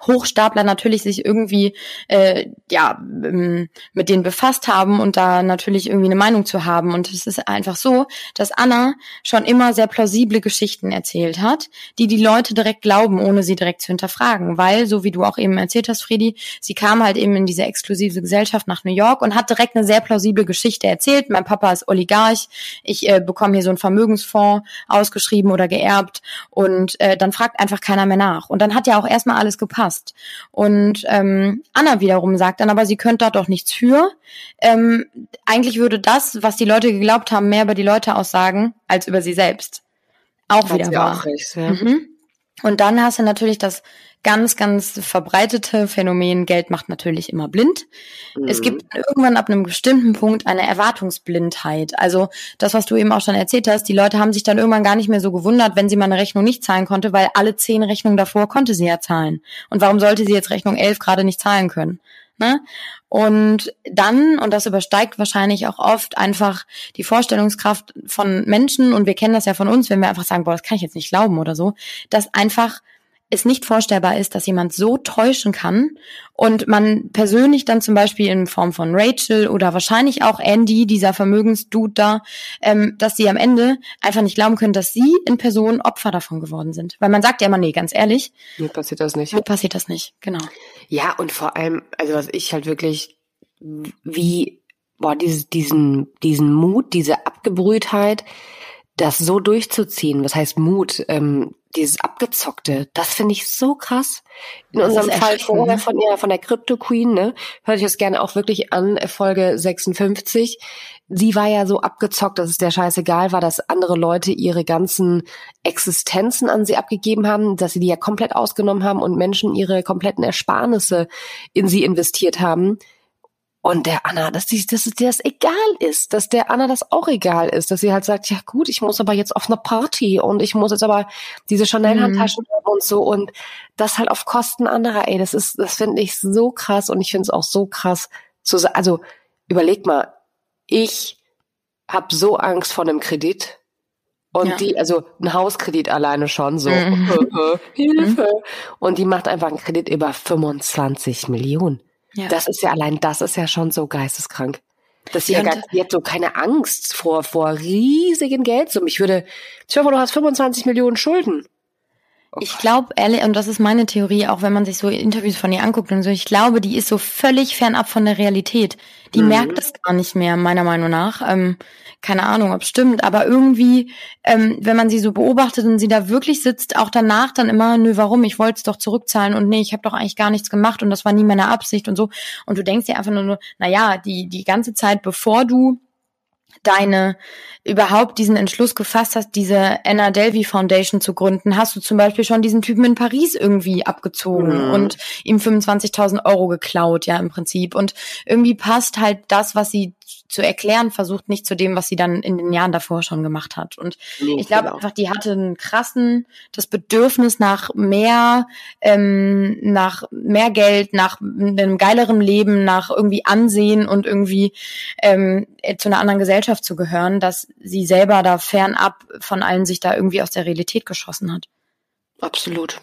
Hochstapler natürlich sich irgendwie äh, ja ähm, mit denen befasst haben und da natürlich irgendwie eine Meinung zu haben. Und es ist einfach so, dass Anna schon immer sehr plausible Geschichten erzählt hat, die die Leute direkt glauben, ohne sie direkt zu hinterfragen, weil so wie du auch eben erzählt hast, Fredi, sie kam halt eben in diese exklusive Gesellschaft nach New York und hat direkt eine sehr plausible Geschichte erzählt. Mein Papa ist Oligarch, ich äh, bekomme hier so einen Vermögensfonds ausgeschrieben oder geerbt und äh, dann fragt einfach keiner mehr nach. Und dann hat ja auch erstmal alles gepasst passt. Und ähm, Anna wiederum sagt dann aber, sie könnte da doch nichts für. Ähm, eigentlich würde das, was die Leute geglaubt haben, mehr über die Leute aussagen als über sie selbst. Auch Hat wieder wahr. Auch recht, ja. mhm. Und dann hast du natürlich das ganz, ganz verbreitete Phänomen, Geld macht natürlich immer blind. Mhm. Es gibt irgendwann ab einem bestimmten Punkt eine Erwartungsblindheit. Also das, was du eben auch schon erzählt hast, die Leute haben sich dann irgendwann gar nicht mehr so gewundert, wenn sie mal eine Rechnung nicht zahlen konnte, weil alle zehn Rechnungen davor konnte sie ja zahlen. Und warum sollte sie jetzt Rechnung elf gerade nicht zahlen können? Ne? Und dann, und das übersteigt wahrscheinlich auch oft einfach die Vorstellungskraft von Menschen, und wir kennen das ja von uns, wenn wir einfach sagen, boah, das kann ich jetzt nicht glauben oder so, dass einfach es nicht vorstellbar ist, dass jemand so täuschen kann und man persönlich dann zum Beispiel in Form von Rachel oder wahrscheinlich auch Andy, dieser Vermögensdude da, ähm, dass sie am Ende einfach nicht glauben können, dass sie in Person Opfer davon geworden sind. Weil man sagt ja immer, nee, ganz ehrlich. Mir passiert das nicht. Mir passiert das nicht, genau. Ja, und vor allem, also was ich halt wirklich, wie, boah, dieses, diesen, diesen Mut, diese Abgebrühtheit, das so durchzuziehen, was heißt Mut, ähm, dieses Abgezockte, das finde ich so krass. In Das unserem Fall vorher ne? von der, von der Crypto Queen, ne, hört ich das gerne auch wirklich an, äh, Folge 56. Sie war ja so abgezockt, dass es der scheißegal war, dass andere Leute ihre ganzen Existenzen an sie abgegeben haben, dass sie die ja komplett ausgenommen haben und Menschen ihre kompletten Ersparnisse in sie investiert haben. Und der Anna, dass, die, dass es dir das egal ist, dass der Anna das auch egal ist, dass sie halt sagt, ja gut, ich muss aber jetzt auf eine Party und ich muss jetzt aber diese Chanel-Handtaschen haben und so und das halt auf Kosten anderer, ey, das ist, das finde ich so krass und ich finde es auch so krass zu sa- also überleg mal, ich habe so Angst vor einem Kredit und Ja. die, also ein Hauskredit alleine schon so, Mhm. [LAUGHS] Hilfe. Und die macht einfach einen Kredit über 25 Millionen. Ja. Das ist ja allein, das ist ja schon so geisteskrank. Dass sie ja Ja, gar, und- die hat so keine Angst vor, vor riesigen Geldsummen. Ich würde, dir vor, du hast 25 Millionen Schulden. Ich glaube, ehrlich, und das ist meine Theorie, auch wenn man sich so Interviews von ihr anguckt und so, ich glaube, die ist so völlig fernab von der Realität. Die Mhm. merkt das gar nicht mehr, meiner Meinung nach. Ähm, keine Ahnung, ob es stimmt, aber irgendwie, ähm, wenn man sie so beobachtet und sie da wirklich sitzt, auch danach dann immer, nö, warum, ich wollte es doch zurückzahlen und nee, ich habe doch eigentlich gar nichts gemacht und das war nie meine Absicht und so. Und du denkst dir einfach nur, na ja, die, die ganze Zeit, bevor du deine überhaupt diesen Entschluss gefasst hast, diese Anna Delvey Foundation zu gründen, hast du zum Beispiel schon diesen Typen in Paris irgendwie abgezogen Mhm. und ihm 25.000 Euro geklaut, ja im Prinzip. Und irgendwie passt halt das, was sie zu erklären versucht, nicht zu dem, was sie dann in den Jahren davor schon gemacht hat. Und Nee, ich glaube genau. einfach, die hatte einen krassen, das Bedürfnis nach mehr, ähm, nach mehr Geld, nach einem geileren Leben, nach irgendwie Ansehen und irgendwie ähm, äh, zu einer anderen Gesellschaft zu gehören, dass sie selber da fernab von allen sich da irgendwie aus der Realität geschossen hat. Absolut.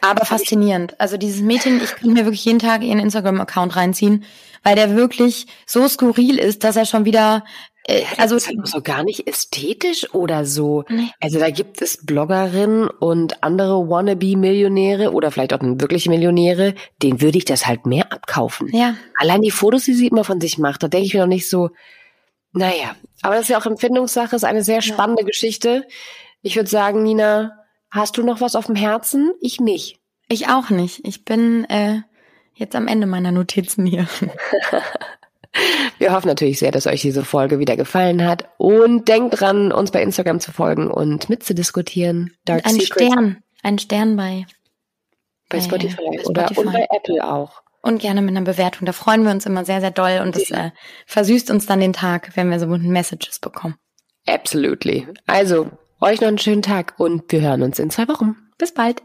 Aber faszinierend. Also dieses Mädchen, ich könnte mir wirklich jeden Tag ihren Instagram-Account reinziehen, weil der wirklich so skurril ist, dass er schon wieder, äh, also ist halt so gar nicht ästhetisch oder so. Nee. Also da gibt es Bloggerinnen und andere Wannabe-Millionäre oder vielleicht auch wirkliche Millionäre, denen würde ich das halt mehr abkaufen. ja, Allein die Fotos, die sie immer von sich macht, da denke ich mir noch nicht so, naja, aber das ist ja auch Empfindungssache, ist eine sehr spannende Geschichte. Ich würde sagen, Nina, hast du noch was auf dem Herzen? Ich nicht. ich auch nicht. Ich bin äh, jetzt am Ende meiner Notizen hier. [LAUGHS] Wir hoffen natürlich sehr, dass euch diese Folge wieder gefallen hat und denkt dran, uns bei Instagram zu folgen und mitzudiskutieren. Dark Ein Stern, ein Stern bei bei bei- Spotify bei oder Spotify. und bei Apple auch. und gerne mit einer Bewertung. Da freuen wir uns immer sehr, sehr doll und das äh, versüßt uns dann den Tag, wenn wir so guten Messages bekommen. Absolutely. Also, euch noch einen schönen Tag und wir hören uns in zwei Wochen. Bis bald.